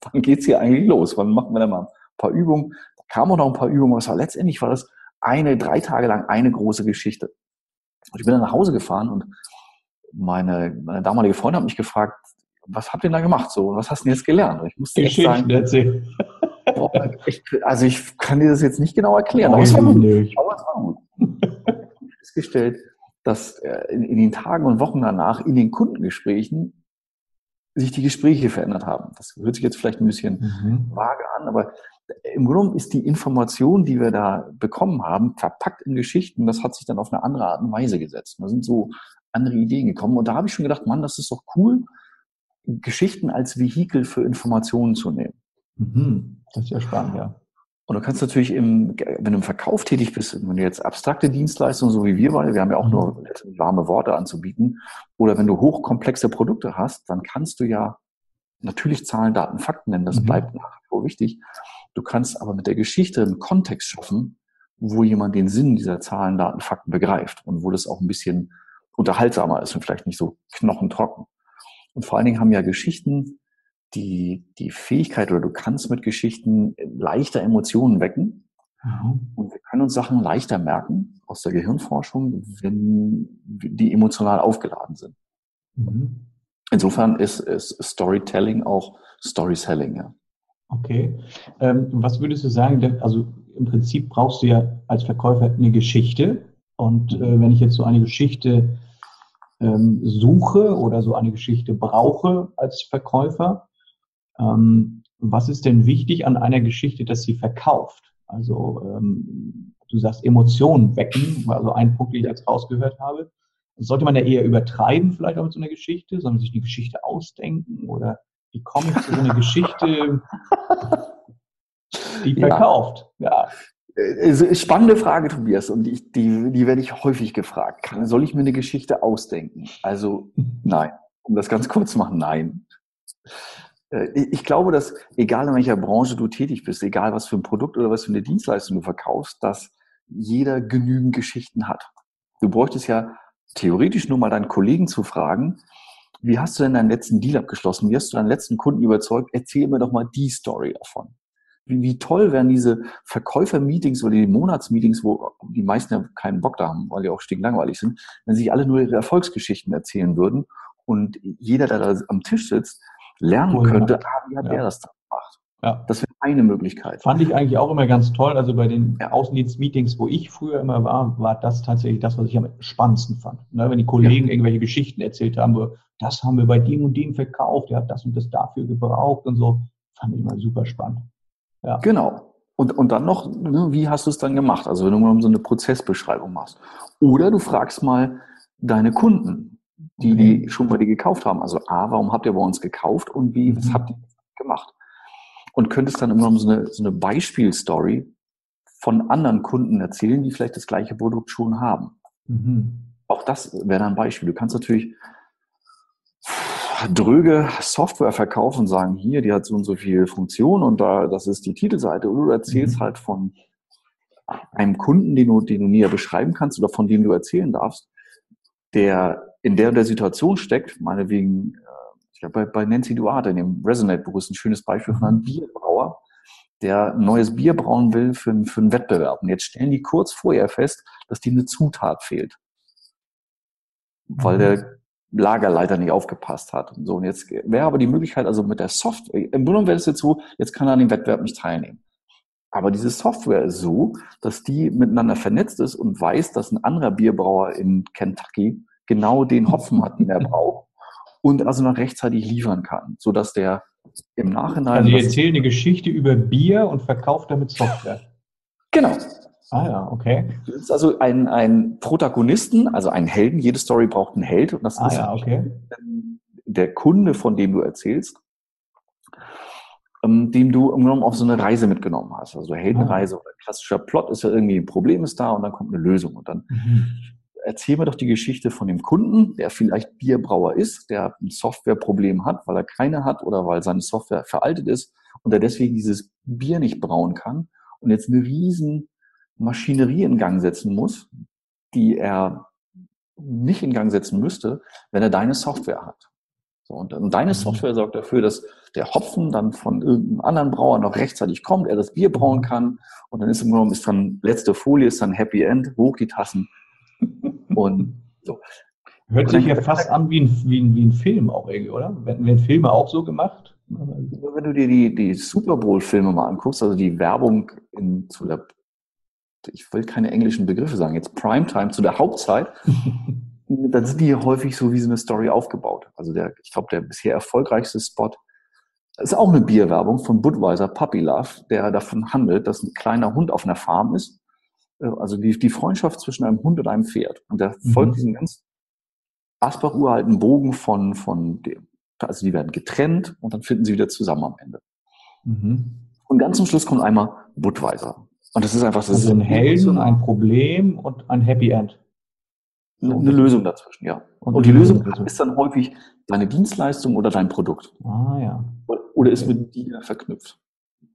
wann geht's hier eigentlich los? Wann machen wir denn mal ein paar Übungen? Da kamen auch noch ein paar Übungen, aber es war letztendlich war das eine, drei Tage lang eine große Geschichte. Und ich bin dann nach Hause gefahren und meine, meine damalige Freundin hat mich gefragt, was habt ihr da gemacht? So, was hast du denn jetzt gelernt?
Ich musste echt sagen, erzählen.
Boah, ich, also ich kann dir das jetzt nicht genau erklären,
aber es war gut. Aber
es war gut. Festgestellt, dass äh, in, in den Tagen und Wochen danach in den Kundengesprächen sich die Gespräche verändert haben. Das hört sich jetzt vielleicht ein bisschen mhm. vage an, aber im Grunde ist die Information, die wir da bekommen haben, verpackt in Geschichten. Das hat sich dann auf eine andere Art und Weise gesetzt. Da sind so andere Ideen gekommen. Und da habe ich schon gedacht, Mann, das ist doch cool, Geschichten als Vehikel für Informationen zu nehmen.
Mhm. Das ist ja spannend, ja.
Und du kannst natürlich im, wenn du im Verkauf tätig bist, wenn du jetzt abstrakte Dienstleistungen, so wie wir beide, wir haben ja auch nur mhm. warme Worte anzubieten, oder wenn du hochkomplexe Produkte hast, dann kannst du ja natürlich Zahlen, Daten, Fakten nennen, das mhm. bleibt nach wie vor wichtig. Du kannst aber mit der Geschichte einen Kontext schaffen, wo jemand den Sinn dieser Zahlen, Daten, Fakten begreift und wo das auch ein bisschen unterhaltsamer ist und vielleicht nicht so knochentrocken. Und vor allen Dingen haben ja Geschichten die, die Fähigkeit oder du kannst mit Geschichten leichter Emotionen wecken. Mhm. Und wir können uns Sachen leichter merken aus der Gehirnforschung, wenn die emotional aufgeladen sind. Mhm. Insofern ist, ist Storytelling auch Storyselling, ja.
Okay. Ähm, was würdest du sagen? Also im Prinzip brauchst du ja als Verkäufer eine Geschichte. Und äh, wenn ich jetzt so eine Geschichte ähm, suche oder so eine Geschichte brauche als Verkäufer, ähm, was ist denn wichtig an einer Geschichte, dass sie verkauft? Also ähm, du sagst Emotionen wecken, also ein Punkt, den ich jetzt rausgehört habe. sollte man ja eher übertreiben, vielleicht auch mit so einer Geschichte, sondern sich eine Geschichte ausdenken oder wie komme ich zu so einer Geschichte, die verkauft? Ja.
ja. Spannende Frage, Tobias, und ich, die, die werde ich häufig gefragt. soll ich mir eine Geschichte ausdenken? Also nein. Um das ganz kurz zu machen, nein. Äh, ich glaube, dass egal in welcher Branche du tätig bist, egal was für ein Produkt oder was für eine Dienstleistung du verkaufst, dass jeder genügend Geschichten hat. Du bräuchtest ja theoretisch nur mal deinen Kollegen zu fragen, wie hast du denn deinen letzten Deal abgeschlossen? Wie hast du deinen letzten Kunden überzeugt? Erzähl mir doch mal die Story davon. Wie, toll wären diese Verkäufer-Meetings oder die Monatsmeetings, wo die meisten ja keinen Bock da haben, weil die auch stinklangweilig sind, wenn sich alle nur ihre Erfolgsgeschichten erzählen würden und jeder, der da am Tisch sitzt, lernen könnte, ah, wie hat ja. der das gemacht? Ja. Das wäre eine Möglichkeit.
Fand ich eigentlich auch immer ganz toll. Also bei den Außendienstmeetings, wo ich früher immer war, war das tatsächlich das, was ich am spannendsten fand. Ne, wenn die Kollegen ja. irgendwelche Geschichten erzählt haben, wo, das haben wir bei dem und dem verkauft, der hat das und das dafür gebraucht und so, fand ich immer super spannend.
Ja. Genau. Und, und dann noch, ne, wie hast du es dann gemacht? Also wenn du mal so eine Prozessbeschreibung machst. Oder du fragst mal deine Kunden, die, okay. die schon bei dir gekauft haben. Also A, warum habt ihr bei uns gekauft und B, was mhm. habt ihr gemacht? Und könntest dann immer so eine, so eine Beispielstory von anderen Kunden erzählen, die vielleicht das gleiche Produkt schon haben. Mhm. Auch das wäre dann ein Beispiel. Du kannst natürlich dröge Software verkaufen und sagen, hier, die hat so und so viele Funktionen und da, das ist die Titelseite. Oder du erzählst mhm. halt von einem Kunden, den du, den du näher beschreiben kannst oder von dem du erzählen darfst, der in der der Situation steckt, meinetwegen, äh, ich glaube, bei, bei Nancy Duarte in dem Resonate-Buch ist ein schönes Beispiel von einem Bierbrauer, der ein neues Bier brauen will für, für einen Wettbewerb. Und jetzt stellen die kurz vorher fest, dass die eine Zutat fehlt. Weil der Lagerleiter nicht aufgepasst hat. Und so, und jetzt wäre aber die Möglichkeit, also mit der Software, im Grunde wäre es jetzt so, jetzt kann er an dem Wettbewerb nicht teilnehmen. Aber diese Software ist so, dass die miteinander vernetzt ist und weiß, dass ein anderer Bierbrauer in Kentucky genau den Hopfen hat, den er braucht und also noch rechtzeitig liefern kann, sodass der im Nachhinein.
Also, ihr erzählt eine Geschichte über Bier und verkauft damit Software.
Genau.
Ah ja, okay.
Das ist also ein, ein Protagonisten, also ein Helden. Jede Story braucht einen Held und das
ah,
ist
ja, okay.
der Kunde, von dem du erzählst, ähm, dem du irgendwann auf so eine Reise mitgenommen hast. Also Heldenreise ah. oder klassischer Plot ist ja irgendwie ein Problem ist da und dann kommt eine Lösung und dann mhm erzähl mir doch die Geschichte von dem Kunden, der vielleicht Bierbrauer ist, der ein Softwareproblem hat, weil er keine hat oder weil seine Software veraltet ist und der deswegen dieses Bier nicht brauen kann und jetzt eine riesen Maschinerie in Gang setzen muss, die er nicht in Gang setzen müsste, wenn er deine Software hat. So, und, und deine mhm. Software sorgt dafür, dass der Hopfen dann von irgendeinem anderen Brauer noch rechtzeitig kommt, er das Bier brauen kann und dann ist im Grunde ist dann letzte Folie, ist dann Happy End, hoch die Tassen und so.
Hört sich ja fast an wie ein, wie ein, wie ein Film auch irgendwie, oder? Werden Filme auch so gemacht?
Wenn du dir die, die Super Bowl-Filme mal anguckst, also die Werbung in, zu der, ich will keine englischen Begriffe sagen, jetzt Primetime, zu der Hauptzeit, dann sind die häufig so wie so eine Story aufgebaut. Also der, ich glaube, der bisher erfolgreichste Spot ist auch eine Bierwerbung von Budweiser, Puppy Love, der davon handelt, dass ein kleiner Hund auf einer Farm ist. Äh, also die, die Freundschaft zwischen einem Hund und einem Pferd. Und der mhm. folgt diesen ganz Asbach uralten Bogen von, von dem. Also die werden getrennt und dann finden sie wieder zusammen am Ende. Mhm. Und ganz zum Schluss kommt einmal Budweiser. Und das ist einfach
das also ein Helden, ein Problem und ein Happy End.
Eine, eine Lösung dazwischen, ja. Und, und die Lösung ist dann häufig deine Dienstleistung oder dein Produkt.
Ah ja.
Oder ist okay. mit dir verknüpft.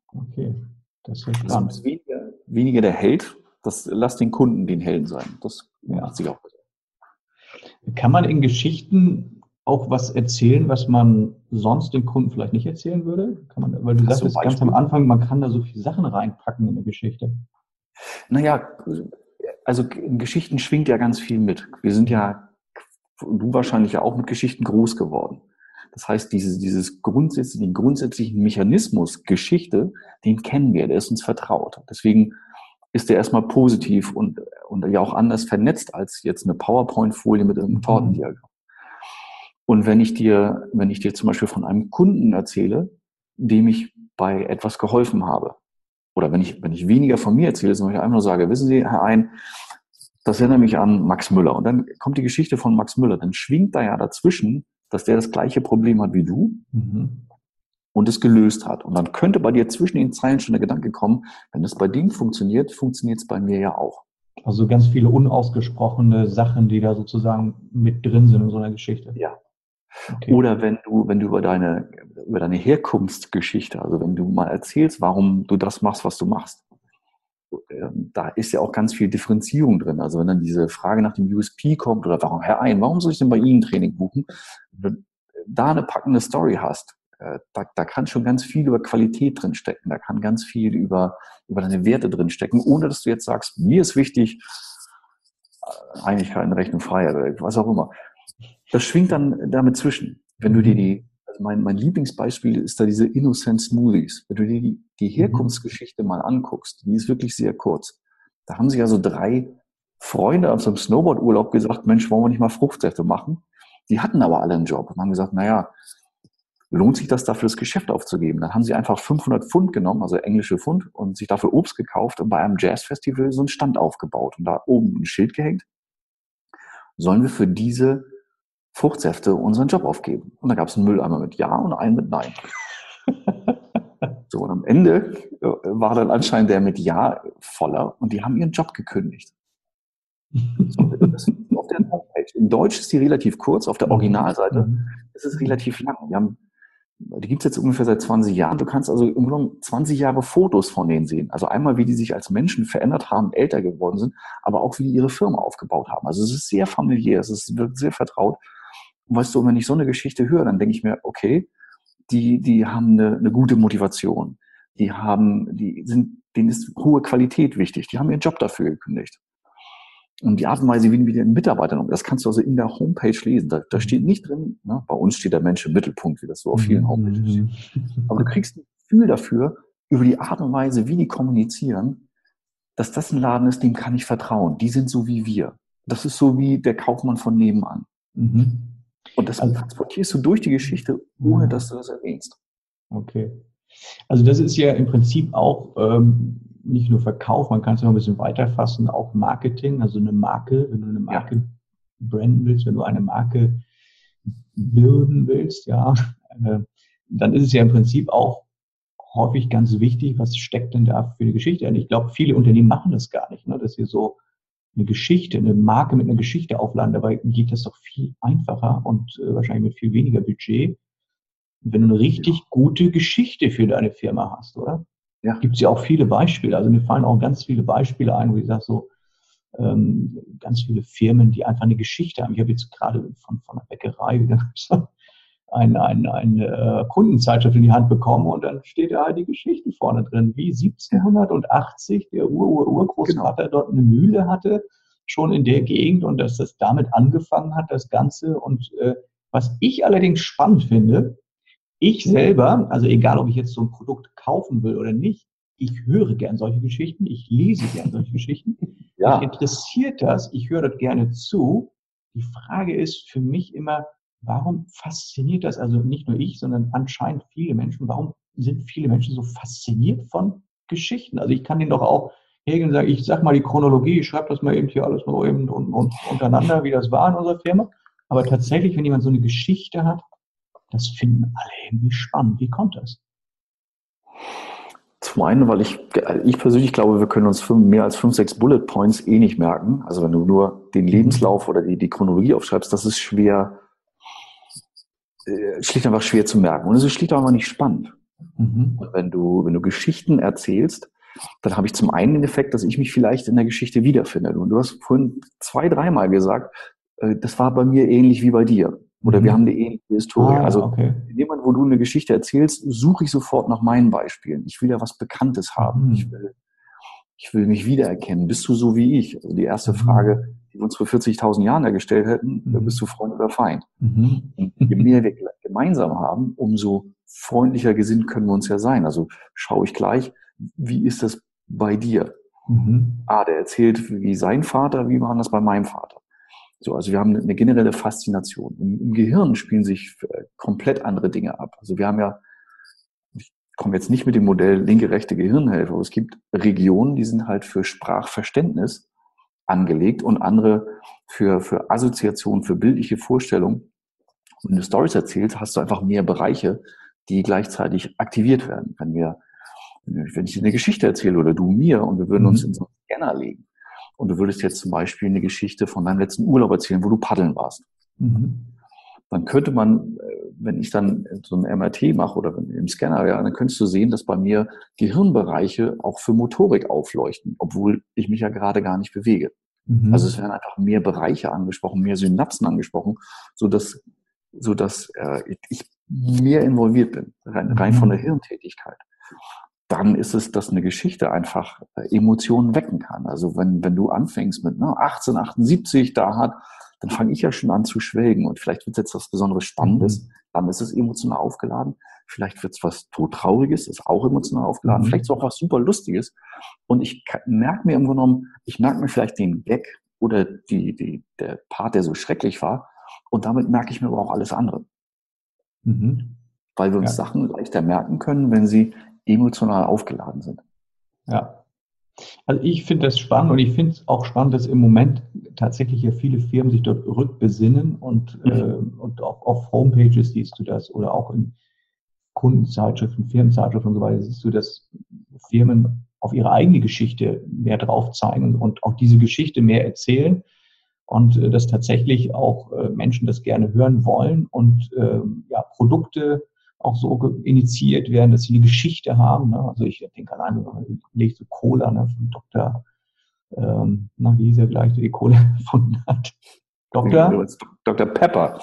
Okay.
Das ist ja spannend. Also weniger, weniger der Held, das lass den Kunden den Helden sein. Das ja. macht sich auch besser.
Kann man in Geschichten auch was erzählen, was man sonst den Kunden vielleicht nicht erzählen würde? Kann man, weil du Hast sagtest ganz am Anfang, man kann da so viele Sachen reinpacken in eine Geschichte.
Naja, also in Geschichten schwingt ja ganz viel mit. Wir sind ja, du wahrscheinlich ja auch mit Geschichten groß geworden. Das heißt, dieses, dieses grundsätzliche, den grundsätzlichen Mechanismus Geschichte, den kennen wir, der ist uns vertraut. Deswegen ist der erstmal positiv und, und ja auch anders vernetzt als jetzt eine PowerPoint-Folie mit einem mhm. Tortendiagramm. Und wenn ich dir, wenn ich dir zum Beispiel von einem Kunden erzähle, dem ich bei etwas geholfen habe, oder wenn ich, wenn ich weniger von mir erzähle, sondern ich einfach nur sage, wissen Sie, Herr Ein, das erinnert mich an Max Müller. Und dann kommt die Geschichte von Max Müller. Dann schwingt da ja dazwischen, dass der das gleiche Problem hat wie du mhm. und es gelöst hat. Und dann könnte bei dir zwischen den Zeilen schon der Gedanke kommen, wenn das bei dem funktioniert, funktioniert es bei mir ja auch.
Also ganz viele unausgesprochene Sachen, die da sozusagen mit drin sind in so einer Geschichte.
Ja, Okay. Oder wenn du, wenn du über deine, über deine Herkunftsgeschichte, also wenn du mal erzählst, warum du das machst, was du machst, ähm, da ist ja auch ganz viel Differenzierung drin. Also wenn dann diese Frage nach dem USP kommt oder warum, Herr Ein, warum soll ich denn bei Ihnen Training buchen? Wenn da eine packende Story hast, äh, da, da kann schon ganz viel über Qualität drin stecken, da kann ganz viel über, über deine Werte drin stecken, ohne dass du jetzt sagst, mir ist wichtig, äh, eigentlich keine Rechnung frei oder was auch immer das schwingt dann damit zwischen. Wenn du dir die, also mein, mein Lieblingsbeispiel ist da diese Innocent Smoothies. Wenn du dir die, die mhm. Herkunftsgeschichte mal anguckst, die ist wirklich sehr kurz. Da haben sich also drei Freunde aus einem Snowboard-Urlaub gesagt, Mensch, wollen wir nicht mal Fruchtsäfte machen? Die hatten aber alle einen Job und haben gesagt, naja, lohnt sich das dafür, das Geschäft aufzugeben? Dann haben sie einfach 500 Pfund genommen, also englische Pfund, und sich dafür Obst gekauft und bei einem Jazzfestival so einen Stand aufgebaut und da oben ein Schild gehängt. Sollen wir für diese Fruchtsäfte unseren Job aufgeben. Und da gab es einen Mülleimer mit Ja und einen mit Nein. so, und am Ende äh, war dann anscheinend der mit Ja voller und die haben ihren Job gekündigt. So, auf der Homepage. In Deutsch ist die relativ kurz, auf der mhm. Originalseite mhm. ist es relativ lang. Wir haben, die gibt es jetzt ungefähr seit 20 Jahren. Du kannst also im Grunde 20 Jahre Fotos von denen sehen. Also einmal, wie die sich als Menschen verändert haben, älter geworden sind, aber auch wie die ihre Firma aufgebaut haben. Also es ist sehr familiär, es ist, wirkt sehr vertraut. Und weißt du, wenn ich so eine Geschichte höre, dann denke ich mir, okay, die, die haben eine, eine gute Motivation. Die haben, die sind, denen ist hohe Qualität wichtig. Die haben ihren Job dafür gekündigt. Und die Art und Weise, wie wir den Mitarbeitern das kannst du also in der Homepage lesen. Da, da steht nicht drin, ne, bei uns steht der Mensch im Mittelpunkt, wie das so auf vielen mhm. Homepages steht. Aber du kriegst ein Gefühl dafür, über die Art und Weise, wie die kommunizieren, dass das ein Laden ist, dem kann ich vertrauen. Die sind so wie wir. Das ist so wie der Kaufmann von nebenan. Mhm. Und das also, transportierst du durch die Geschichte, ohne mhm. dass du das erwähnst.
Okay. Also das ist ja im Prinzip auch ähm, nicht nur Verkauf, man kann es noch ein bisschen weiterfassen, auch Marketing, also eine Marke, wenn du eine Marke ja. branden willst, wenn du eine Marke bilden willst, ja, äh, dann ist es ja im Prinzip auch häufig ganz wichtig, was steckt denn da für eine Geschichte. Und ich glaube, viele Unternehmen machen das gar nicht, ne, dass sie so eine Geschichte, eine Marke mit einer Geschichte aufladen. Dabei geht das doch viel einfacher und äh, wahrscheinlich mit viel weniger Budget, wenn du eine richtig ja. gute Geschichte für deine Firma hast, oder? Ja. Gibt es ja auch viele Beispiele. Also mir fallen auch ganz viele Beispiele ein, wo ich sage so, ähm, ganz viele Firmen, die einfach eine Geschichte haben. Ich habe jetzt gerade von, von einer Bäckerei wieder ein, ein, eine äh, Kundenzeitschrift in die Hand bekommen und dann steht da halt die Geschichte vorne drin, wie 1780 der Ur-Ur-Urgroßvater genau. dort eine Mühle hatte schon in der Gegend und dass das damit angefangen hat, das Ganze. Und äh, was ich allerdings spannend finde, ich selber, also egal ob ich jetzt so ein Produkt kaufen will oder nicht, ich höre gern solche Geschichten, ich lese gern solche Geschichten. Ja. Mich interessiert das, ich höre das gerne zu. Die Frage ist für mich immer, warum fasziniert das also nicht nur ich, sondern anscheinend viele Menschen? Warum sind viele Menschen so fasziniert von Geschichten? Also ich kann denen doch auch hergehen und sagen, ich sag mal die Chronologie, ich schreibe das mal eben hier alles mal eben und, und untereinander, wie das war in unserer Firma. Aber tatsächlich, wenn jemand so eine Geschichte hat, das finden alle irgendwie spannend. Wie kommt das?
Zum einen, weil ich, ich persönlich glaube, wir können uns fünf, mehr als fünf, sechs Bullet Points eh nicht merken. Also wenn du nur den Lebenslauf oder die, die Chronologie aufschreibst, das ist schwer, schlicht einfach schwer zu merken. Und es ist schlicht einfach nicht spannend. Mhm. wenn du, wenn du Geschichten erzählst, dann habe ich zum einen den Effekt, dass ich mich vielleicht in der Geschichte wiederfinde. Und du hast vorhin zwei, dreimal gesagt, äh, das war bei mir ähnlich wie bei dir. Oder mhm. wir haben eine ähnliche Historie. Ah, also okay. in dem Moment, wo du eine Geschichte erzählst, suche ich sofort nach meinen Beispielen. Ich will ja was Bekanntes haben. Mhm. Ich, will, ich will mich wiedererkennen. Bist du so wie ich? Also die erste mhm. Frage, uns vor 40.000 Jahren ja gestellt hätten, mhm. bist du Freund oder Feind? Mhm. Je mehr wir gemeinsam haben, umso freundlicher gesinnt können wir uns ja sein. Also schaue ich gleich, wie ist das bei dir? Mhm. Ah, der erzählt, wie sein Vater, wie machen das bei meinem Vater? So, also wir haben eine generelle Faszination. Im, Im, Gehirn spielen sich äh, komplett andere Dinge ab. Also wir haben ja, ich komme jetzt nicht mit dem Modell linke, rechte Gehirnhälfte, aber es gibt Regionen, die sind halt für Sprachverständnis angelegt und andere für, für Assoziation, für bildliche Vorstellung. Wenn du Stories erzählst, hast du einfach mehr Bereiche, die gleichzeitig aktiviert werden. Wenn wir, wenn ich dir eine Geschichte erzähle oder du mir und wir würden uns mhm. in so einen Scanner legen, und du würdest jetzt zum Beispiel eine Geschichte von deinem letzten Urlaub erzählen, wo du paddeln warst. Mhm. Dann könnte man, äh, wenn ich dann so ein MRT mache oder im Scanner, ja, dann könntest du sehen, dass bei mir Gehirnbereiche auch für Motorik aufleuchten, obwohl ich mich ja gerade gar nicht bewege. Mhm. Also es werden einfach mehr Bereiche angesprochen, mehr Synapsen angesprochen, so dass, so dass äh, ich mehr involviert bin, rein, rein von mhm. der Hirntätigkeit dann ist es, dass eine Geschichte einfach äh, Emotionen wecken kann. Also wenn, wenn du anfängst mit ne, 1878, da hat, dann fange ich ja schon an zu schwelgen und vielleicht wird es jetzt was besonderes Spannendes, mhm. dann ist es emotional aufgeladen. Vielleicht wird es was todtrauriges, ist auch emotional aufgeladen. Mhm. Vielleicht ist auch was super Lustiges. Und ich merke mir im Grunde genommen, ich merke mir vielleicht den Gag oder die, die, der Part, der so schrecklich war. Und damit merke ich mir aber auch alles andere. Mhm. Weil wir uns ja. Sachen leichter merken können, wenn sie emotional aufgeladen sind.
Ja. Also ich finde das spannend und ich finde es auch spannend, dass im Moment tatsächlich ja viele Firmen sich dort rückbesinnen und, mhm. äh, und auch auf Homepages siehst du das oder auch in Kundenzeitschriften, Firmenzeitschriften und so weiter siehst du, dass Firmen auf ihre eigene Geschichte mehr drauf zeigen und auch diese Geschichte mehr erzählen und äh, dass tatsächlich auch äh, Menschen das gerne hören wollen und äh, ja, Produkte auch so initiiert werden, dass sie eine Geschichte haben. Ne? Also ich denke allein, lege so Cola ne, von Dr. Ähm, na, wie hieß er gleich, der die Cola erfunden hat?
Dr. Dr. Pepper.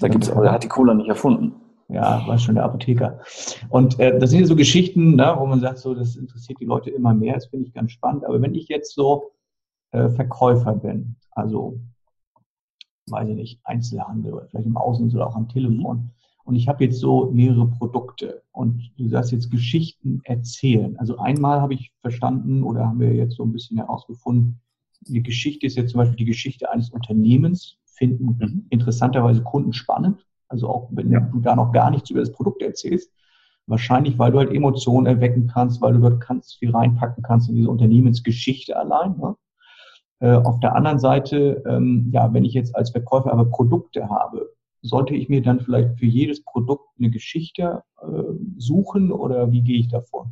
Da gibt's, aber er hat die Cola nicht erfunden.
Ja, war schon der Apotheker. Und äh, das sind ja so Geschichten, ne, wo man sagt, so, das interessiert die Leute immer mehr. Das finde ich ganz spannend. Aber wenn ich jetzt so äh, Verkäufer bin, also weiß ich nicht, Einzelhandel oder vielleicht im Außen oder auch am Telefon, und ich habe jetzt so mehrere Produkte und du sagst jetzt Geschichten erzählen. Also einmal habe ich verstanden oder haben wir jetzt so ein bisschen herausgefunden, die Geschichte ist jetzt zum Beispiel die Geschichte eines Unternehmens, finden mhm. interessanterweise Kunden spannend. Also auch wenn ja. du da noch gar nichts über das Produkt erzählst. Wahrscheinlich, weil du halt Emotionen erwecken kannst, weil du dort ganz viel reinpacken kannst in diese Unternehmensgeschichte allein. Ne? Äh, auf der anderen Seite, ähm, ja, wenn ich jetzt als Verkäufer aber Produkte habe, sollte ich mir dann vielleicht für jedes Produkt eine Geschichte äh, suchen oder wie gehe ich davor?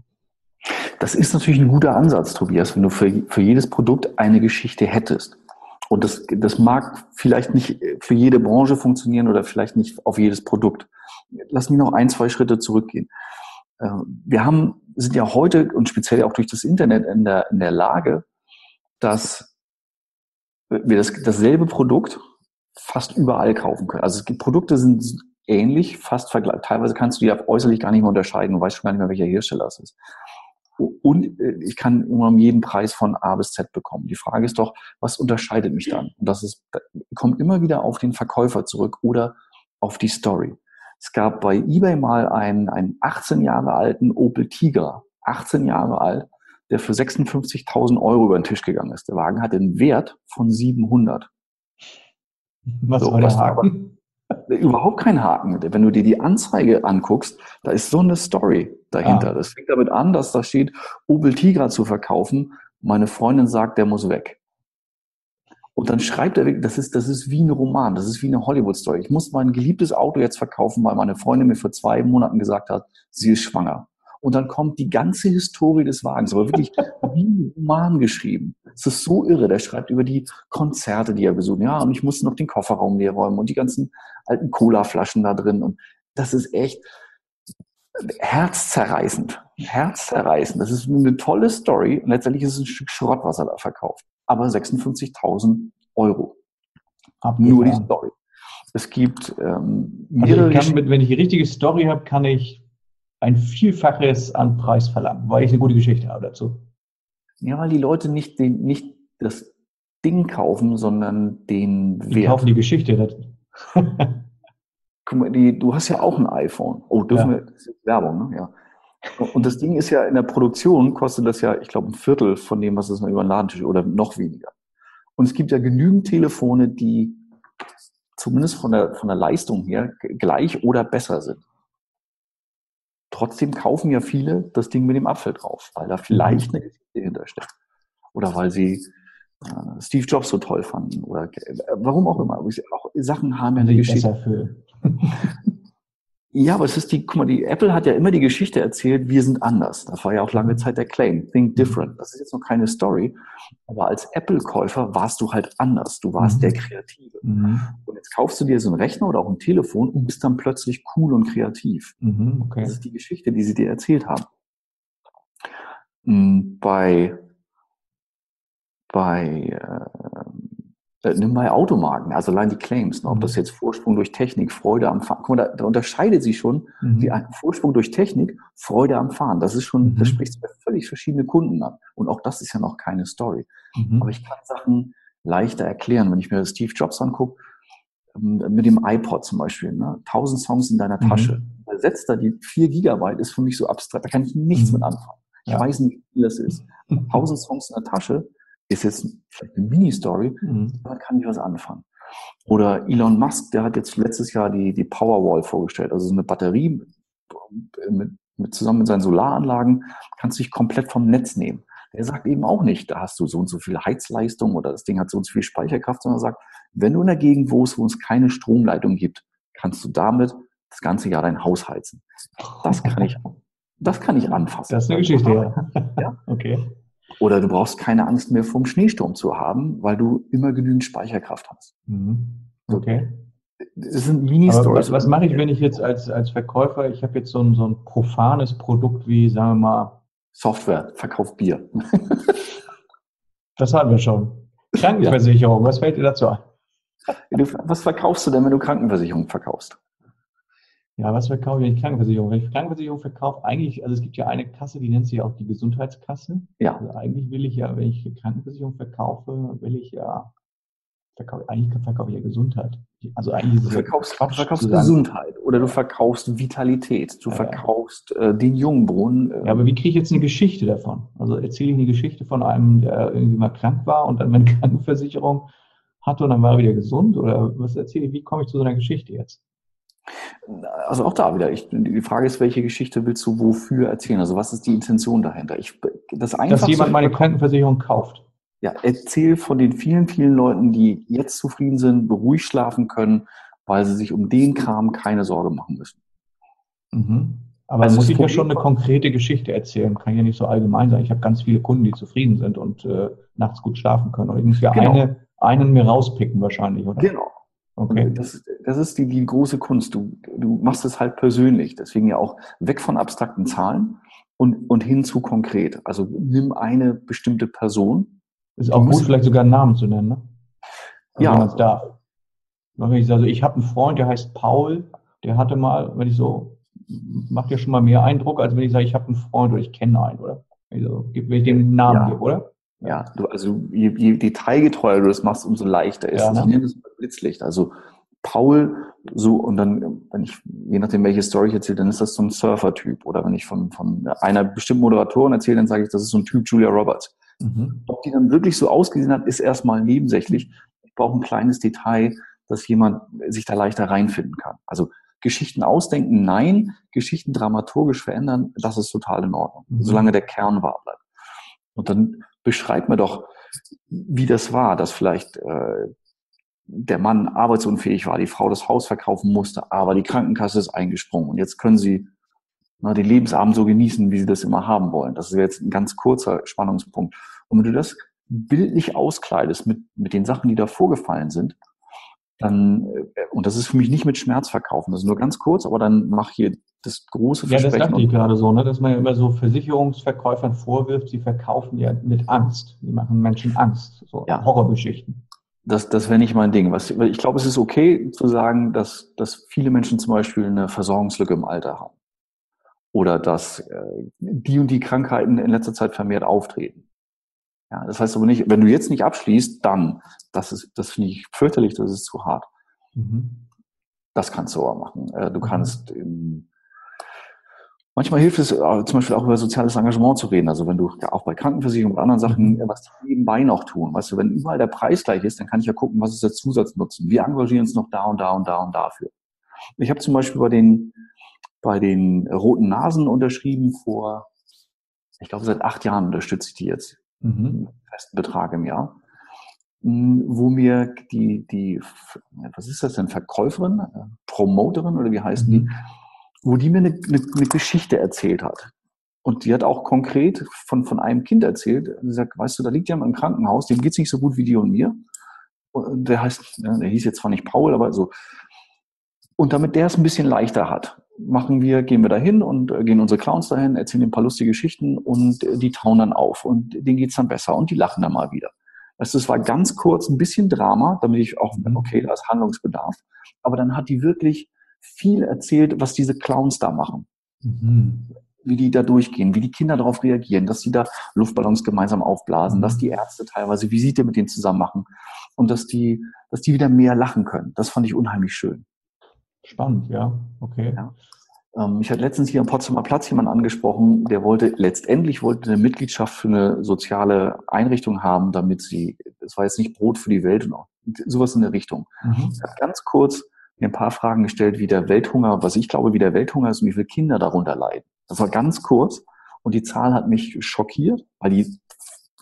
Das ist natürlich ein guter Ansatz, Tobias, wenn du für, für jedes Produkt eine Geschichte hättest. Und das, das mag vielleicht nicht für jede Branche funktionieren oder vielleicht nicht auf jedes Produkt. Lass mich noch ein, zwei Schritte zurückgehen. Äh, wir haben, sind ja heute und speziell auch durch das Internet in der, in der Lage, dass wir das, dasselbe Produkt fast überall kaufen können. Also es gibt Produkte sind ähnlich, fast vergleich. Teilweise kannst du die äußerlich gar nicht mehr unterscheiden. Du weißt schon gar nicht mehr, welcher Hersteller es ist. Und äh, ich kann um jeden Preis von A bis Z bekommen. Die Frage ist doch, was unterscheidet mich dann? Und das ist, kommt immer wieder auf den Verkäufer zurück oder auf die Story. Es gab bei eBay mal einen, einen 18 Jahre alten Opel Tiger, 18 Jahre alt, der für 56.000 Euro über den Tisch gegangen ist. Der Wagen hatte einen Wert von 700.
Was so, war der Haken?
Überhaupt kein Haken. Wenn du dir die Anzeige anguckst, da ist so eine Story dahinter. Ah. Das fängt damit an, dass da steht, Opel Tigra zu verkaufen. Meine Freundin sagt, der muss weg. Und dann schreibt er, das ist, das ist wie ein Roman, das ist wie eine Hollywood-Story. Ich muss mein geliebtes Auto jetzt verkaufen, weil meine Freundin mir vor zwei Monaten gesagt hat, sie ist schwanger. Und dann kommt die ganze Historie des Wagens, aber wirklich wie ein Roman geschrieben. Es ist so irre. Der schreibt über die Konzerte, die er besucht. Ja, und ich musste noch den Kofferraum leer räumen und die ganzen alten Cola-Flaschen da drin. Und das ist echt herzzerreißend. Herzzerreißend. Das ist eine tolle Story. Und letztendlich ist es ein Stück Schrott, was er da verkauft. Aber 56.000 Euro.
Nur die Story.
Es gibt
ähm, also ich kann, wenn ich die richtige Story habe, kann ich ein Vielfaches an Preis verlangen, weil ich eine gute Geschichte habe dazu.
Ja, weil die Leute nicht, den, nicht das Ding kaufen, sondern den
Wert. Die kaufen die Geschichte.
Guck mal, die, du hast ja auch ein iPhone. Oh, dürfen ja. wir, das ist Werbung, ne? Ja. Und das Ding ist ja in der Produktion kostet das ja, ich glaube, ein Viertel von dem, was es über den Ladentisch oder noch weniger. Und es gibt ja genügend Telefone, die zumindest von der, von der Leistung her gleich oder besser sind. Trotzdem kaufen ja viele das Ding mit dem Apfel drauf, weil da vielleicht mhm. eine Geschichte hintersteckt. Oder weil sie äh, Steve Jobs so toll fanden. Oder äh, warum auch immer. Auch Sachen haben ja eine Geschichte. Ja, aber es ist die, guck mal, die Apple hat ja immer die Geschichte erzählt, wir sind anders. Das war ja auch lange Zeit der Claim. Think mhm. different. Das ist jetzt noch keine Story. Aber als Apple-Käufer warst du halt anders. Du warst mhm. der Kreative. Mhm. Und jetzt kaufst du dir so einen Rechner oder auch ein Telefon und bist dann plötzlich cool und kreativ. Mhm, okay. Das ist die Geschichte, die sie dir erzählt haben. Hm, bei, bei, äh, äh, nimm mal Automarken, also allein die Claims, ne, ob das mhm. jetzt Vorsprung durch Technik, Freude am Fahren, guck mal, da, da unterscheidet sich schon mhm. die Vorsprung durch Technik, Freude am Fahren. Das ist schon, mhm. das spricht zwei völlig verschiedene Kunden an. Und auch das ist ja noch keine Story. Mhm. Aber ich kann Sachen leichter erklären, wenn ich mir Steve Jobs angucke, ähm, mit dem iPod zum Beispiel, ne? 1000 Songs in deiner Tasche. Mhm. Setzt da die 4 Gigabyte ist für mich so abstrakt, da kann ich nichts mhm. mit anfangen. Ich ja. weiß nicht, wie viel das ist. 1000 Songs in der Tasche, ist jetzt vielleicht eine Mini-Story, mhm. damit kann ich was anfangen. Oder Elon Musk, der hat jetzt letztes Jahr die, die Powerwall vorgestellt, also so eine Batterie mit, mit, zusammen mit seinen Solaranlagen, kannst du dich komplett vom Netz nehmen. Der sagt eben auch nicht, da hast du so und so viel Heizleistung oder das Ding hat so und so viel Speicherkraft, sondern sagt, wenn du in der Gegend wohnst, wo es keine Stromleitung gibt, kannst du damit das ganze Jahr dein Haus heizen. Das kann ich, das kann ich anfassen.
Das ist eine Geschichte, ja. ja? Okay.
Oder du brauchst keine Angst mehr vom Schneesturm zu haben, weil du immer genügend Speicherkraft hast.
Mhm. Okay.
Das sind Mini-Stories.
Was, was mache ich, wenn ich jetzt als, als Verkäufer, ich habe jetzt so ein, so ein profanes Produkt wie, sagen wir mal,
Software, verkauft Bier.
das hatten wir schon. Krankenversicherung, was fällt dir dazu ein?
was verkaufst du denn, wenn du Krankenversicherung verkaufst?
Ja, was verkaufe ich, wenn ich Krankenversicherung? Wenn ich Krankenversicherung verkaufe, eigentlich, also es gibt ja eine Kasse, die nennt sich auch die Gesundheitskasse. Ja. Also eigentlich will ich ja, wenn ich Krankenversicherung verkaufe, will ich ja, verkaufe, eigentlich verkaufe ich ja Gesundheit.
Also eigentlich
ist du verkaufst, Quatsch, du verkaufst Gesundheit oder du verkaufst Vitalität, du ja, verkaufst äh, den Jungbrunnen. Äh. Ja, aber wie kriege ich jetzt eine Geschichte davon? Also erzähle ich eine Geschichte von einem, der irgendwie mal krank war und dann meine Krankenversicherung hatte und dann war er wieder gesund? Oder was erzähle ich? Wie komme ich zu so einer Geschichte jetzt?
Also auch da wieder, ich, die Frage ist, welche Geschichte willst du wofür erzählen? Also was ist die Intention dahinter? Ich,
das Dass jemand meine Krankenversicherung kauft.
Ja, erzähl von den vielen, vielen Leuten, die jetzt zufrieden sind, beruhigt schlafen können, weil sie sich um den Kram keine Sorge machen müssen.
Mhm. Aber also muss ich ja schon eine konkrete Geschichte erzählen. Kann ja nicht so allgemein sein. Ich habe ganz viele Kunden, die zufrieden sind und äh, nachts gut schlafen können. Und ich muss ja genau. eine, einen mir rauspicken wahrscheinlich, oder?
Genau. Okay. Das, das ist die, die große Kunst. Du, du machst es halt persönlich. Deswegen ja auch weg von abstrakten Zahlen und, und hin zu konkret. Also nimm eine bestimmte Person.
Ist auch gut, vielleicht sogar einen Namen zu nennen, ne? Also ja. Wenn man darf. Also ich habe einen Freund, der heißt Paul, der hatte mal, wenn ich so, macht ja schon mal mehr Eindruck, als wenn ich sage, ich habe einen Freund oder ich kenne einen, oder? Also, gib mir den Namen
ja.
hier, oder?
Ja, du, also je, je detailgetreuer du das machst, umso leichter ist
Ja,
es.
ne?
Ich nenne das mal Blitzlicht. Also Paul, so, und dann, wenn ich, je nachdem, welche Story ich erzähle, dann ist das so ein Surfer-Typ. Oder wenn ich von, von einer bestimmten Moderatorin erzähle, dann sage ich, das ist so ein Typ Julia Roberts.
Mhm.
Ob die dann wirklich so ausgesehen hat, ist erstmal nebensächlich. Ich brauche ein kleines Detail, dass jemand sich da leichter reinfinden kann. Also Geschichten ausdenken, nein. Geschichten dramaturgisch verändern, das ist total in Ordnung.
Mhm.
Solange der Kern wahr bleibt. Und dann beschreib mir doch, wie das war, dass vielleicht äh, der Mann arbeitsunfähig war, die Frau das Haus verkaufen musste, aber die Krankenkasse ist eingesprungen und jetzt können sie na, den Lebensabend so genießen, wie sie das immer haben wollen. Das ist jetzt ein ganz kurzer Spannungspunkt. Und wenn du das bildlich auskleidest mit, mit den Sachen, die da vorgefallen sind, dann, äh, und das ist für mich nicht mit Schmerz verkaufen, das ist nur ganz kurz, aber dann mach hier das große
Ja, das
Versprechen.
dachte ich gerade so, ne? dass man ja immer so Versicherungsverkäufern vorwirft, sie verkaufen ja mit Angst. Die machen Menschen Angst. So
Ja.
Horrorgeschichten.
Das, das wäre nicht mein Ding. Was, ich glaube, es ist okay zu sagen, dass, dass viele Menschen zum Beispiel eine Versorgungslücke im Alter haben. Oder dass äh, die und die Krankheiten in letzter Zeit vermehrt auftreten. Ja, das heißt aber nicht, wenn du jetzt nicht abschließt, dann, das ist, das finde ich fürchterlich, das ist zu hart.
Mhm.
Das kannst du aber machen. Äh, du
Mhm.
kannst ähm, manchmal hilft es äh, zum Beispiel auch über soziales Engagement zu reden. Also wenn du ja auch bei Krankenversicherung und anderen Sachen
Mhm.
äh, was nebenbei noch tun. Weißt du, wenn überall der Preis gleich ist, dann kann ich ja gucken, was ist der Zusatznutzen. Wir engagieren uns noch da und da und da und dafür. Ich habe zum Beispiel bei den bei den roten Nasen unterschrieben vor, ich glaube seit acht Jahren unterstütze ich die jetzt
Mhm.
festen Betrag im Jahr, mh, wo mir die, die, was ist das denn, Verkäuferin, äh, Promoterin oder wie heißen die,
Mhm.
Wo die mir eine, eine, eine Geschichte erzählt hat. Und die hat auch konkret von, von einem Kind erzählt. Sie sagt, weißt du, da liegt jemand im Krankenhaus, dem geht's nicht so gut wie dir und mir. Und der heißt, der hieß jetzt zwar nicht Paul, aber so. Und damit der es ein bisschen leichter hat, machen wir, gehen wir dahin und äh, gehen unsere Clowns dahin, erzählen ein paar lustige Geschichten und äh, die tauen dann auf und denen geht's dann besser und die lachen dann mal wieder. Also es war ganz kurz ein bisschen Drama, damit ich auch,
Mhm.
okay, da ist Handlungsbedarf. Aber dann hat die wirklich viel erzählt, was diese Clowns da machen
Mhm.
wie die da durchgehen, wie die Kinder darauf reagieren, dass die da Luftballons gemeinsam aufblasen,
Mhm.
dass die Ärzte teilweise Visite mit denen zusammen machen und dass die, dass die wieder mehr lachen können. Das fand ich unheimlich schön.
Spannend, ja. Okay.
Ja. Ähm, ich hatte letztens hier am Potsdamer Platz jemanden angesprochen, der wollte letztendlich wollte eine Mitgliedschaft für eine soziale Einrichtung haben, damit sie, das war jetzt nicht Brot für die Welt und auch sowas in der Richtung.
Mhm.
Ich habe ganz kurz mir ein paar Fragen gestellt, wie der Welthunger, was ich glaube, wie der Welthunger ist und wie viele Kinder darunter leiden. Das war ganz kurz und die Zahl hat mich schockiert, weil die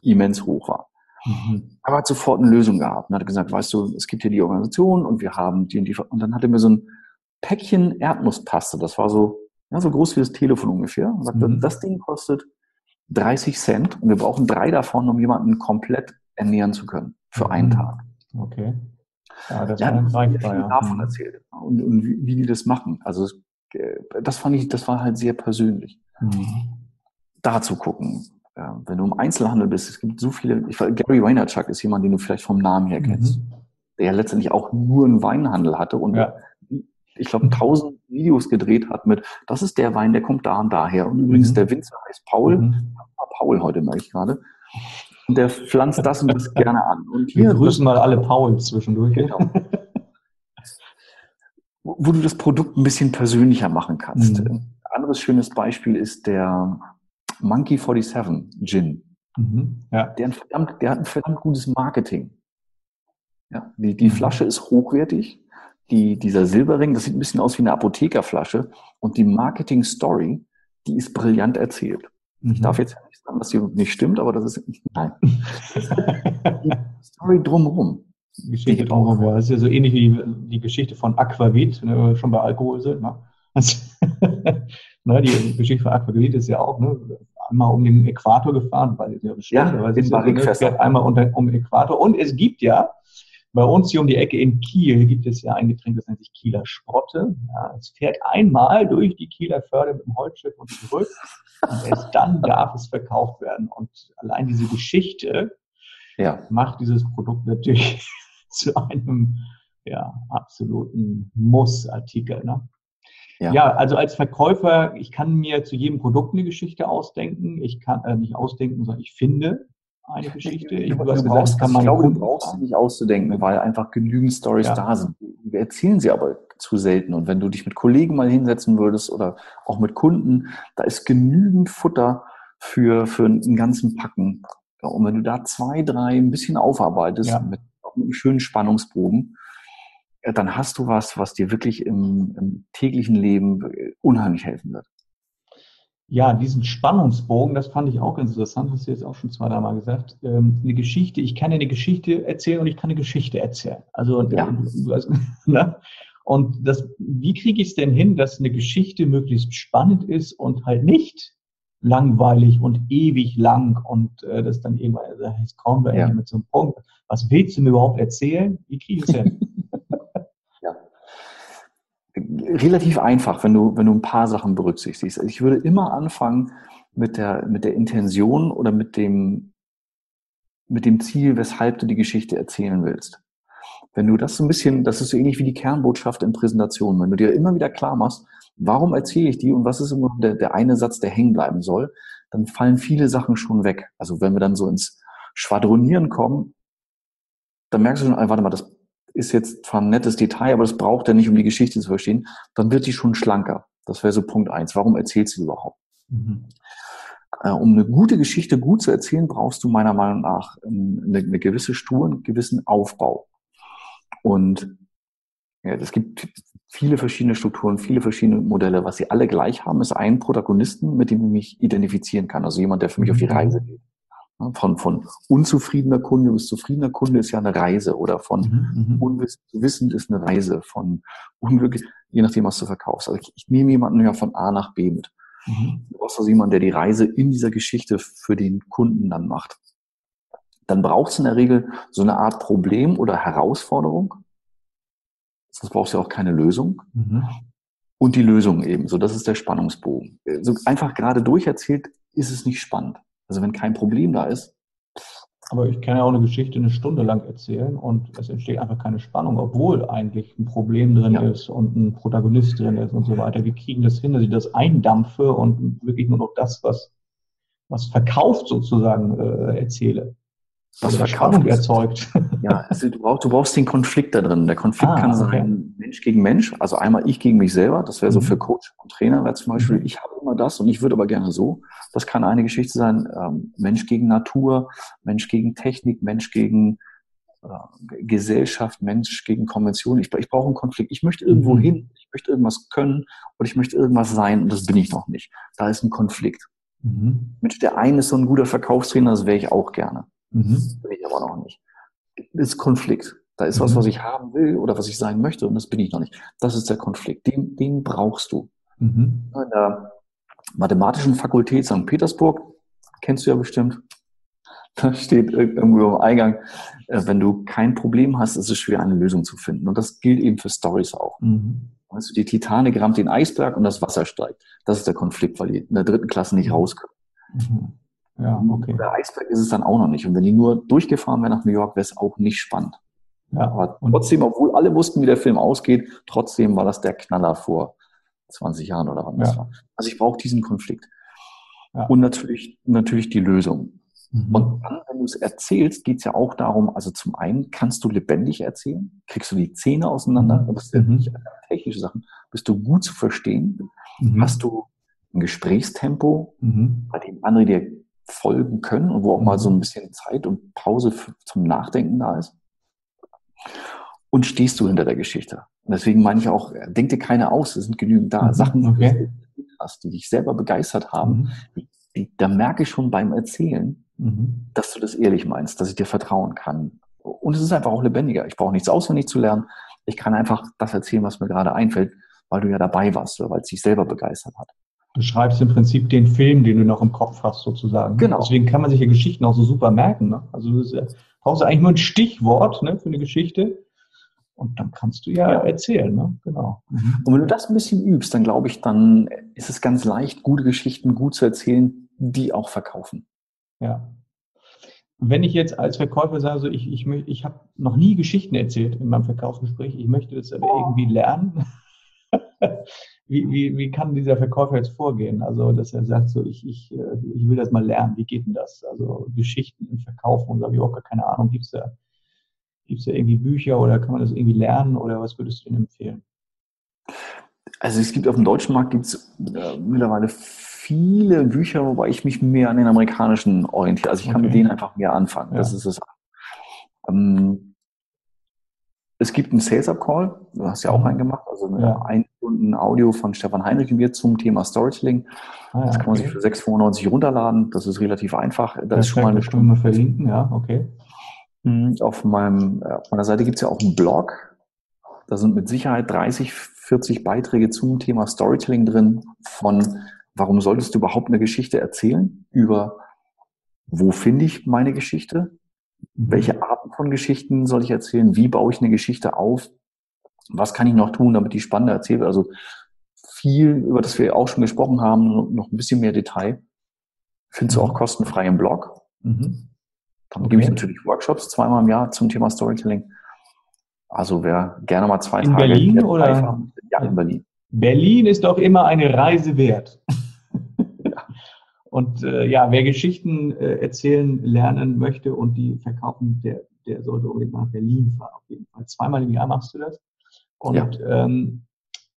immens hoch war.
Mhm.
Aber hat sofort eine Lösung gehabt und hat gesagt, weißt du, es gibt hier die Organisation und wir haben die und die. Und dann hat er mir so ein Päckchen Erdnusspaste, das war so, ja, so groß wie das Telefon ungefähr. Und sagte,
Mhm.
das Ding kostet 30 Cent und wir brauchen drei davon, um jemanden komplett ernähren zu können für einen
Mhm.
Tag.
Okay. Ja, das
Ja,
war
viel
ja.
davon
Mhm.
erzählt und, und wie, wie die das machen. Also äh, das fand ich, das war halt sehr persönlich.
Mhm.
Da zu gucken, ja, wenn du im Einzelhandel bist, es gibt so viele. Ich, Gary Vaynerchuk ist jemand, den du vielleicht vom Namen her kennst,
Mhm.
der ja letztendlich auch nur einen Weinhandel hatte und
Ja.
ich glaube tausend Videos gedreht hat mit, das ist der Wein, der kommt da und daher. Und übrigens
Mhm.
der Winzer heißt Paul,
Mhm.
Paul heute merke ich gerade. Und der pflanzt das und das gerne an. Und
Wir
hier
grüßen mal alle Pauls zwischendurch.
Genau. wo du das Produkt ein bisschen persönlicher machen kannst.
Mhm.
Ein anderes schönes Beispiel ist der Monkey 47 Gin.
Mhm. Ja.
Der, verdammt, der hat ein verdammt gutes Marketing. Ja, die, die
Mhm.
Flasche ist hochwertig. Die, dieser Silberring, das sieht ein bisschen aus wie eine Apothekerflasche. Und die Marketing-Story, die ist brillant erzählt. Ich
Mhm.
darf jetzt nicht sagen, dass die nicht stimmt, aber das ist, nein. Die Story drumherum.
Die Geschichte drumherum, ja. Das ist ja so ähnlich wie die, Geschichte von Aquavit, wenn wir schon bei Alkohol sind. Ne? Also, ne, die Geschichte von Aquavit ist ja auch ne, einmal um den Äquator gefahren, weil ja
Ja,
es
in
ne,
Barrikfässer.
einmal unter, um den Äquator. Und es gibt ja, bei uns hier um die Ecke in Kiel gibt es ja ein Getränk, das nennt sich Kieler Sprotte. Ja, es fährt einmal durch die Kieler Förde mit dem Holzschiff und zurück. Und erst dann darf es verkauft werden. Und allein diese Geschichte
Ja.
macht dieses Produkt natürlich zu einem ja, absoluten Muss-Artikel. Ne? Ja. ja. also als Verkäufer, ich kann mir zu jedem Produkt eine Geschichte ausdenken. Ich kann äh, nicht ausdenken, sondern ich finde eine Geschichte.
Ich, du, du brauchst, kann man ich glaube, du brauchst sie nicht auszudenken, weil einfach genügend Stories ja. da sind. Wir erzählen sie aber zu selten. Und wenn du dich mit Kollegen mal hinsetzen würdest oder auch mit Kunden, da ist genügend Futter für, für einen ganzen Packen. Und wenn du da zwei, drei ein bisschen aufarbeitest ja. mit, mit einem schönen Spannungsbogen, dann hast du was, was dir wirklich im, im täglichen Leben unheimlich helfen wird.
Ja, diesen Spannungsbogen, das fand ich auch interessant, hast du jetzt auch schon zwei, dreimal gesagt. Ähm, eine Geschichte, ich kann eine Geschichte erzählen und ich kann eine Geschichte erzählen. Also, ja. also ne? Und das, wie kriege ich es denn hin, dass eine Geschichte möglichst spannend ist und halt nicht langweilig und ewig lang und äh, das dann irgendwann, also jetzt kommen wir ja. mit so einem Punkt. Was willst du mir überhaupt erzählen? Wie kriege ich es hin?
Relativ einfach, wenn du, wenn du ein paar Sachen berücksichtigst. Also ich würde immer anfangen mit der, mit der Intention oder mit dem, mit dem Ziel, weshalb du die Geschichte erzählen willst. Wenn du das so ein bisschen, das ist so ähnlich wie die Kernbotschaft in Präsentationen, wenn du dir immer wieder klar machst, warum erzähle ich die und was ist immer der, der eine Satz, der hängen bleiben soll, dann fallen viele Sachen schon weg. Also wenn wir dann so ins Schwadronieren kommen, dann merkst du schon, ah, warte mal, das ist jetzt zwar ein nettes Detail, aber das braucht er nicht, um die Geschichte zu verstehen. Dann wird die schon schlanker. Das wäre so Punkt eins. Warum erzählst du überhaupt? Mhm. Äh, um eine gute Geschichte gut zu erzählen, brauchst du meiner Meinung nach eine, eine gewisse Stur, einen gewissen Aufbau. Und ja, es gibt viele verschiedene Strukturen, viele verschiedene Modelle. Was sie alle gleich haben, ist ein Protagonisten, mit dem ich mich identifizieren kann. Also jemand, der für mich auf die mhm. Reise geht. Von, von unzufriedener Kunde bis zufriedener Kunde ist ja eine Reise oder von mhm, mhm. unwissend zu wissend ist eine Reise, von unglücklich, je nachdem, was du verkaufst. Also ich, ich nehme jemanden ja von A nach B mit. Mhm. Du brauchst also jemanden, der die Reise in dieser Geschichte für den Kunden dann macht. Dann braucht es in der Regel so eine Art Problem oder Herausforderung, sonst brauchst du ja auch keine Lösung. Mhm. Und die Lösung eben. So, das ist der Spannungsbogen. So einfach gerade durcherzählt ist es nicht spannend. Also wenn kein Problem da ist.
Aber ich kann ja auch eine Geschichte eine Stunde lang erzählen und es entsteht einfach keine Spannung, obwohl eigentlich ein Problem drin ja. ist und ein Protagonist drin ist und so weiter. Wir kriegen das hin, dass ich das eindampfe und wirklich nur noch das, was, was verkauft sozusagen, äh, erzähle
was Verspannung erzeugt. Ja, also du, brauchst, du brauchst den Konflikt da drin. Der Konflikt ah, kann okay. sein Mensch gegen Mensch, also einmal ich gegen mich selber, das wäre so mhm. für Coach und Trainer, wäre zum Beispiel, mhm. ich habe immer das und ich würde aber gerne so. Das kann eine Geschichte sein, ähm, Mensch gegen Natur, Mensch gegen Technik, Mensch gegen äh, Gesellschaft, Mensch gegen Konvention. Ich, ich brauche einen Konflikt. Ich möchte irgendwo mhm. hin, ich möchte irgendwas können und ich möchte irgendwas sein und das bin ich noch nicht. Da ist ein Konflikt. Mhm. Mensch, der eine ist so ein guter Verkaufstrainer, das wäre ich auch gerne. Mhm. Bin ich aber noch nicht. Das ist Konflikt. Da ist mhm. was, was ich haben will oder was ich sein möchte und das bin ich noch nicht. Das ist der Konflikt. Den, den brauchst du. Mhm. In der Mathematischen Fakultät St. Petersburg, kennst du ja bestimmt, da steht irgendwo im Eingang, äh, wenn du kein Problem hast, ist es schwer, eine Lösung zu finden. Und das gilt eben für Stories auch. Mhm. Weißt du, die Titanic rammt den Eisberg und das Wasser steigt. Das ist der Konflikt, weil die in der dritten Klasse nicht mhm. rauskommen. Mhm. Ja, okay. Der Eisberg ist es dann auch noch nicht. Und wenn die nur durchgefahren wäre nach New York, wäre es auch nicht spannend. Ja, aber trotzdem, obwohl alle wussten, wie der Film ausgeht, trotzdem war das der Knaller vor 20 Jahren oder wann ja. das war. Also ich brauche diesen Konflikt. Ja. Und natürlich, natürlich die Lösung. Mhm. Und dann, wenn du es erzählst, geht es ja auch darum, also zum einen, kannst du lebendig erzählen? Kriegst du die Zähne auseinander? Mhm. Das ja mhm. nicht technische Sachen. Bist du gut zu verstehen? Mhm. Hast du ein Gesprächstempo, mhm. bei dem andere dir folgen können und wo auch mal so ein mhm. bisschen Zeit und Pause zum Nachdenken da ist. Und stehst du hinter der Geschichte. Und deswegen meine ich auch, denk dir keine aus, es sind genügend da. Mhm, Sachen, okay. die du hast, die dich selber begeistert haben, mhm. die, da merke ich schon beim Erzählen, mhm. dass du das ehrlich meinst, dass ich dir vertrauen kann. Und es ist einfach auch lebendiger. Ich brauche nichts auswendig zu lernen. Ich kann einfach das erzählen, was mir gerade einfällt, weil du ja dabei warst oder weil es dich selber begeistert hat.
Du schreibst im Prinzip den Film, den du noch im Kopf hast, sozusagen. Genau. Deswegen kann man sich ja Geschichten auch so super merken. Ne? Also du brauchst eigentlich nur ein Stichwort ne, für eine Geschichte und dann kannst du ja, ja. erzählen. Ne? Genau.
Mhm. Und wenn du das ein bisschen übst, dann glaube ich, dann ist es ganz leicht, gute Geschichten gut zu erzählen, die auch verkaufen.
Ja. Wenn ich jetzt als Verkäufer sage, so ich, ich, ich habe noch nie Geschichten erzählt in meinem Verkaufsgespräch, ich möchte das aber irgendwie lernen, wie, wie, wie kann dieser Verkäufer jetzt vorgehen? Also, dass er sagt, so, ich, ich, äh, ich will das mal lernen. Wie geht denn das? Also, Geschichten im Verkaufen und da habe ich auch gar keine Ahnung. Gibt es da, gibt's da irgendwie Bücher oder kann man das irgendwie lernen oder was würdest du denn empfehlen?
Also, es gibt auf dem deutschen Markt gibt's äh, mittlerweile viele Bücher, wobei ich mich mehr an den amerikanischen orientiere. Also, ich kann okay. mit denen einfach mehr anfangen. Ja. Das ist es. Ähm, es gibt einen Sales Up Call, du hast ja auch mhm. einen gemacht, also eine ja. ein Stunden Audio von Stefan Heinrich und mir zum Thema Storytelling. Ah, ja, das kann man okay. sich für 6,95 runterladen. Das ist relativ einfach. Da ist schon mal eine Stunde verlinken, ja, okay. Mhm, auf, meinem, äh, auf meiner Seite gibt es ja auch einen Blog. Da sind mit Sicherheit 30, 40 Beiträge zum Thema Storytelling drin, von warum solltest du überhaupt eine Geschichte erzählen, über wo finde ich meine Geschichte, welche Arten von Geschichten soll ich erzählen? Wie baue ich eine Geschichte auf? Was kann ich noch tun, damit die spannender erzählt wird? Also viel, über das wir auch schon gesprochen haben, noch ein bisschen mehr Detail. Findest du auch kostenfrei im Blog. Mhm. Dann okay. gebe ich natürlich Workshops zweimal im Jahr zum Thema Storytelling. Also wer gerne mal zwei
in
Tage
Berlin oder? Haben, ja, in Berlin. Berlin ist doch immer eine Reise wert. Und äh, ja, wer Geschichten äh, erzählen lernen möchte und die verkaufen, der, der sollte unbedingt nach Berlin fahren. Auf jeden Fall. Zweimal im Jahr machst du das. Und ja. ähm,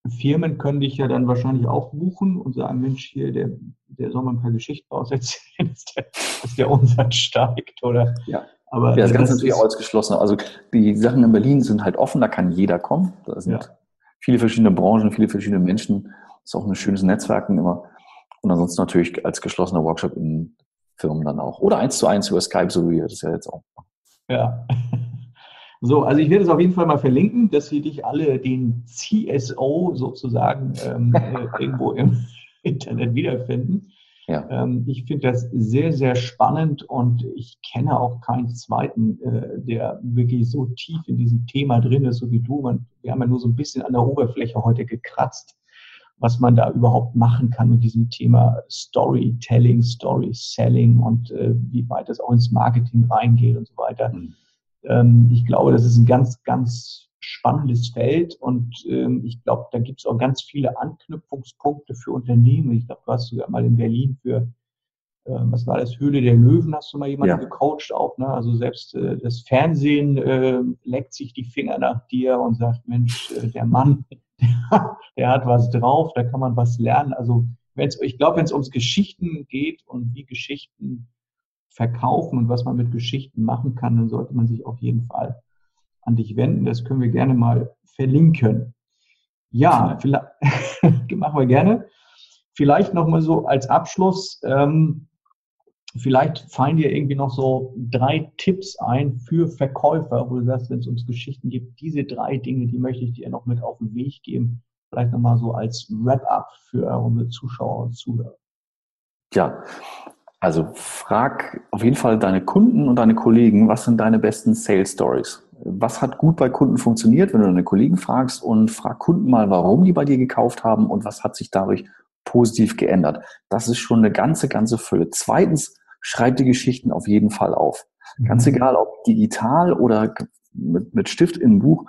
Firmen können dich ja dann wahrscheinlich auch buchen und sagen, Mensch, hier, der, der soll mal ein paar Geschichten auserzählen, dass der, dass der Umsatz steigt, oder?
Ja. Aber ja, das Ganze natürlich auch als geschlossen. Also die Sachen in Berlin sind halt offen, da kann jeder kommen. Da sind ja. viele verschiedene Branchen, viele verschiedene Menschen. Das ist auch ein schönes Netzwerken immer. Und ansonsten natürlich als geschlossener Workshop in Firmen dann auch. Oder eins zu eins über Skype, so wie wir das ja jetzt auch machen.
Ja. So, also ich werde es auf jeden Fall mal verlinken, dass Sie dich alle den CSO sozusagen ähm, äh, irgendwo im Internet wiederfinden. Ja. Ähm, ich finde das sehr, sehr spannend und ich kenne auch keinen zweiten, äh, der wirklich so tief in diesem Thema drin ist, so wie du. Man, wir haben ja nur so ein bisschen an der Oberfläche heute gekratzt was man da überhaupt machen kann mit diesem Thema Storytelling, Story Selling und äh, wie weit es auch ins Marketing reingeht und so weiter. Mhm. Ähm, ich glaube, das ist ein ganz, ganz spannendes Feld und ähm, ich glaube, da gibt es auch ganz viele Anknüpfungspunkte für Unternehmen. Ich glaube, du hast sogar mal in Berlin für äh, was war das, Höhle der Löwen, hast du mal jemanden ja. gecoacht auch, ne? Also selbst äh, das Fernsehen äh, leckt sich die Finger nach dir und sagt, Mensch, äh, der Mann, der hat was drauf, da kann man was lernen. Also wenn's, ich glaube, wenn es ums Geschichten geht und wie Geschichten verkaufen und was man mit Geschichten machen kann, dann sollte man sich auf jeden Fall an dich wenden. Das können wir gerne mal verlinken. Ja, vielleicht, machen wir gerne. Vielleicht noch mal so als Abschluss. Ähm, Vielleicht fallen dir irgendwie noch so drei Tipps ein für Verkäufer, wo du sagst, wenn es ums Geschichten geht, diese drei Dinge, die möchte ich dir noch mit auf den Weg geben. Vielleicht nochmal so als Wrap-up für unsere Zuschauer und Zuhörer.
Ja, also frag auf jeden Fall deine Kunden und deine Kollegen, was sind deine besten Sales Stories? Was hat gut bei Kunden funktioniert, wenn du deine Kollegen fragst und frag Kunden mal, warum die bei dir gekauft haben und was hat sich dadurch positiv geändert. Das ist schon eine ganze, ganze Fülle. Zweitens, schreib die Geschichten auf jeden Fall auf. Mhm. Ganz egal, ob digital oder mit, mit Stift in Buch.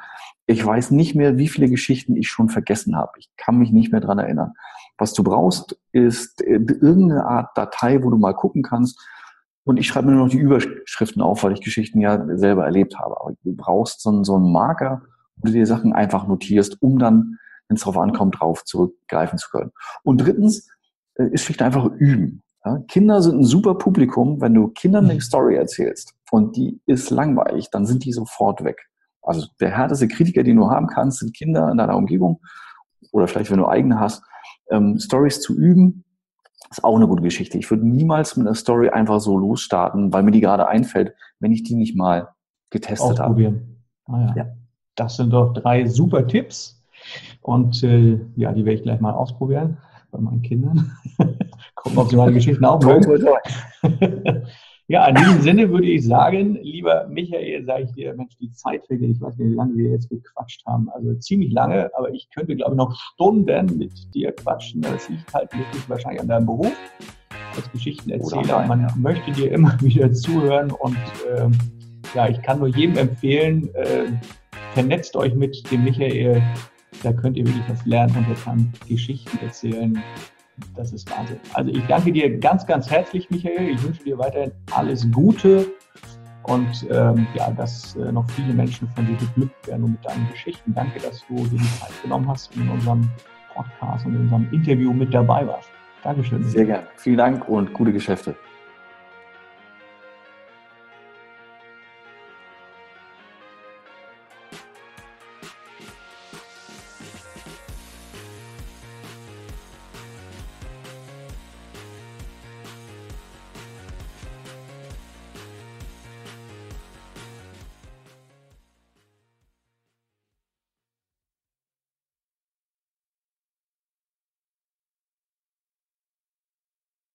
Ich weiß nicht mehr, wie viele Geschichten ich schon vergessen habe. Ich kann mich nicht mehr dran erinnern. Was du brauchst, ist äh, irgendeine Art Datei, wo du mal gucken kannst. Und ich schreibe mir nur noch die Überschriften auf, weil ich Geschichten ja selber erlebt habe. Aber du brauchst so einen, so einen Marker, wo du dir Sachen einfach notierst, um dann, wenn es darauf ankommt, drauf zurückgreifen zu können. Und drittens äh, ist schlicht einfach üben. Ja, Kinder sind ein super Publikum. Wenn du Kindern eine mhm. Story erzählst und die ist langweilig, dann sind die sofort weg. Also der härteste Kritiker, den du haben kannst, sind Kinder in deiner Umgebung oder vielleicht, wenn du eigene hast. Ähm, Stories zu üben, ist auch eine gute Geschichte. Ich würde niemals mit einer Story einfach so losstarten, weil mir die gerade einfällt, wenn ich die nicht mal getestet
habe. Ah, ja. ja. Das sind doch drei super Tipps. Und äh, ja, die werde ich gleich mal ausprobieren bei meinen Kindern. Gucken, ob sie meine Geschichten auch mögen. ja, in diesem Sinne würde ich sagen, lieber Michael, sage ich dir, Mensch, die Zeit vergeht. Ich weiß nicht, wie lange wir jetzt gequatscht haben. Also ziemlich lange, aber ich könnte, glaube ich, noch Stunden mit dir quatschen. Das liegt halt wirklich wahrscheinlich an deinem Beruf als Geschichtenerzähler. Man möchte dir immer wieder zuhören und ähm, ja, ich kann nur jedem empfehlen, äh, vernetzt euch mit dem Michael da könnt ihr wirklich was lernen und er kann Geschichten erzählen. Das ist Wahnsinn. Also ich danke dir ganz, ganz herzlich, Michael. Ich wünsche dir weiterhin alles Gute und ähm, ja, dass äh, noch viele Menschen von dir geglückt werden und mit deinen Geschichten. Danke, dass du dir die Zeit genommen hast in unserem Podcast und in unserem Interview mit dabei warst. Dankeschön.
Sehr gerne. Vielen Dank und gute Geschäfte.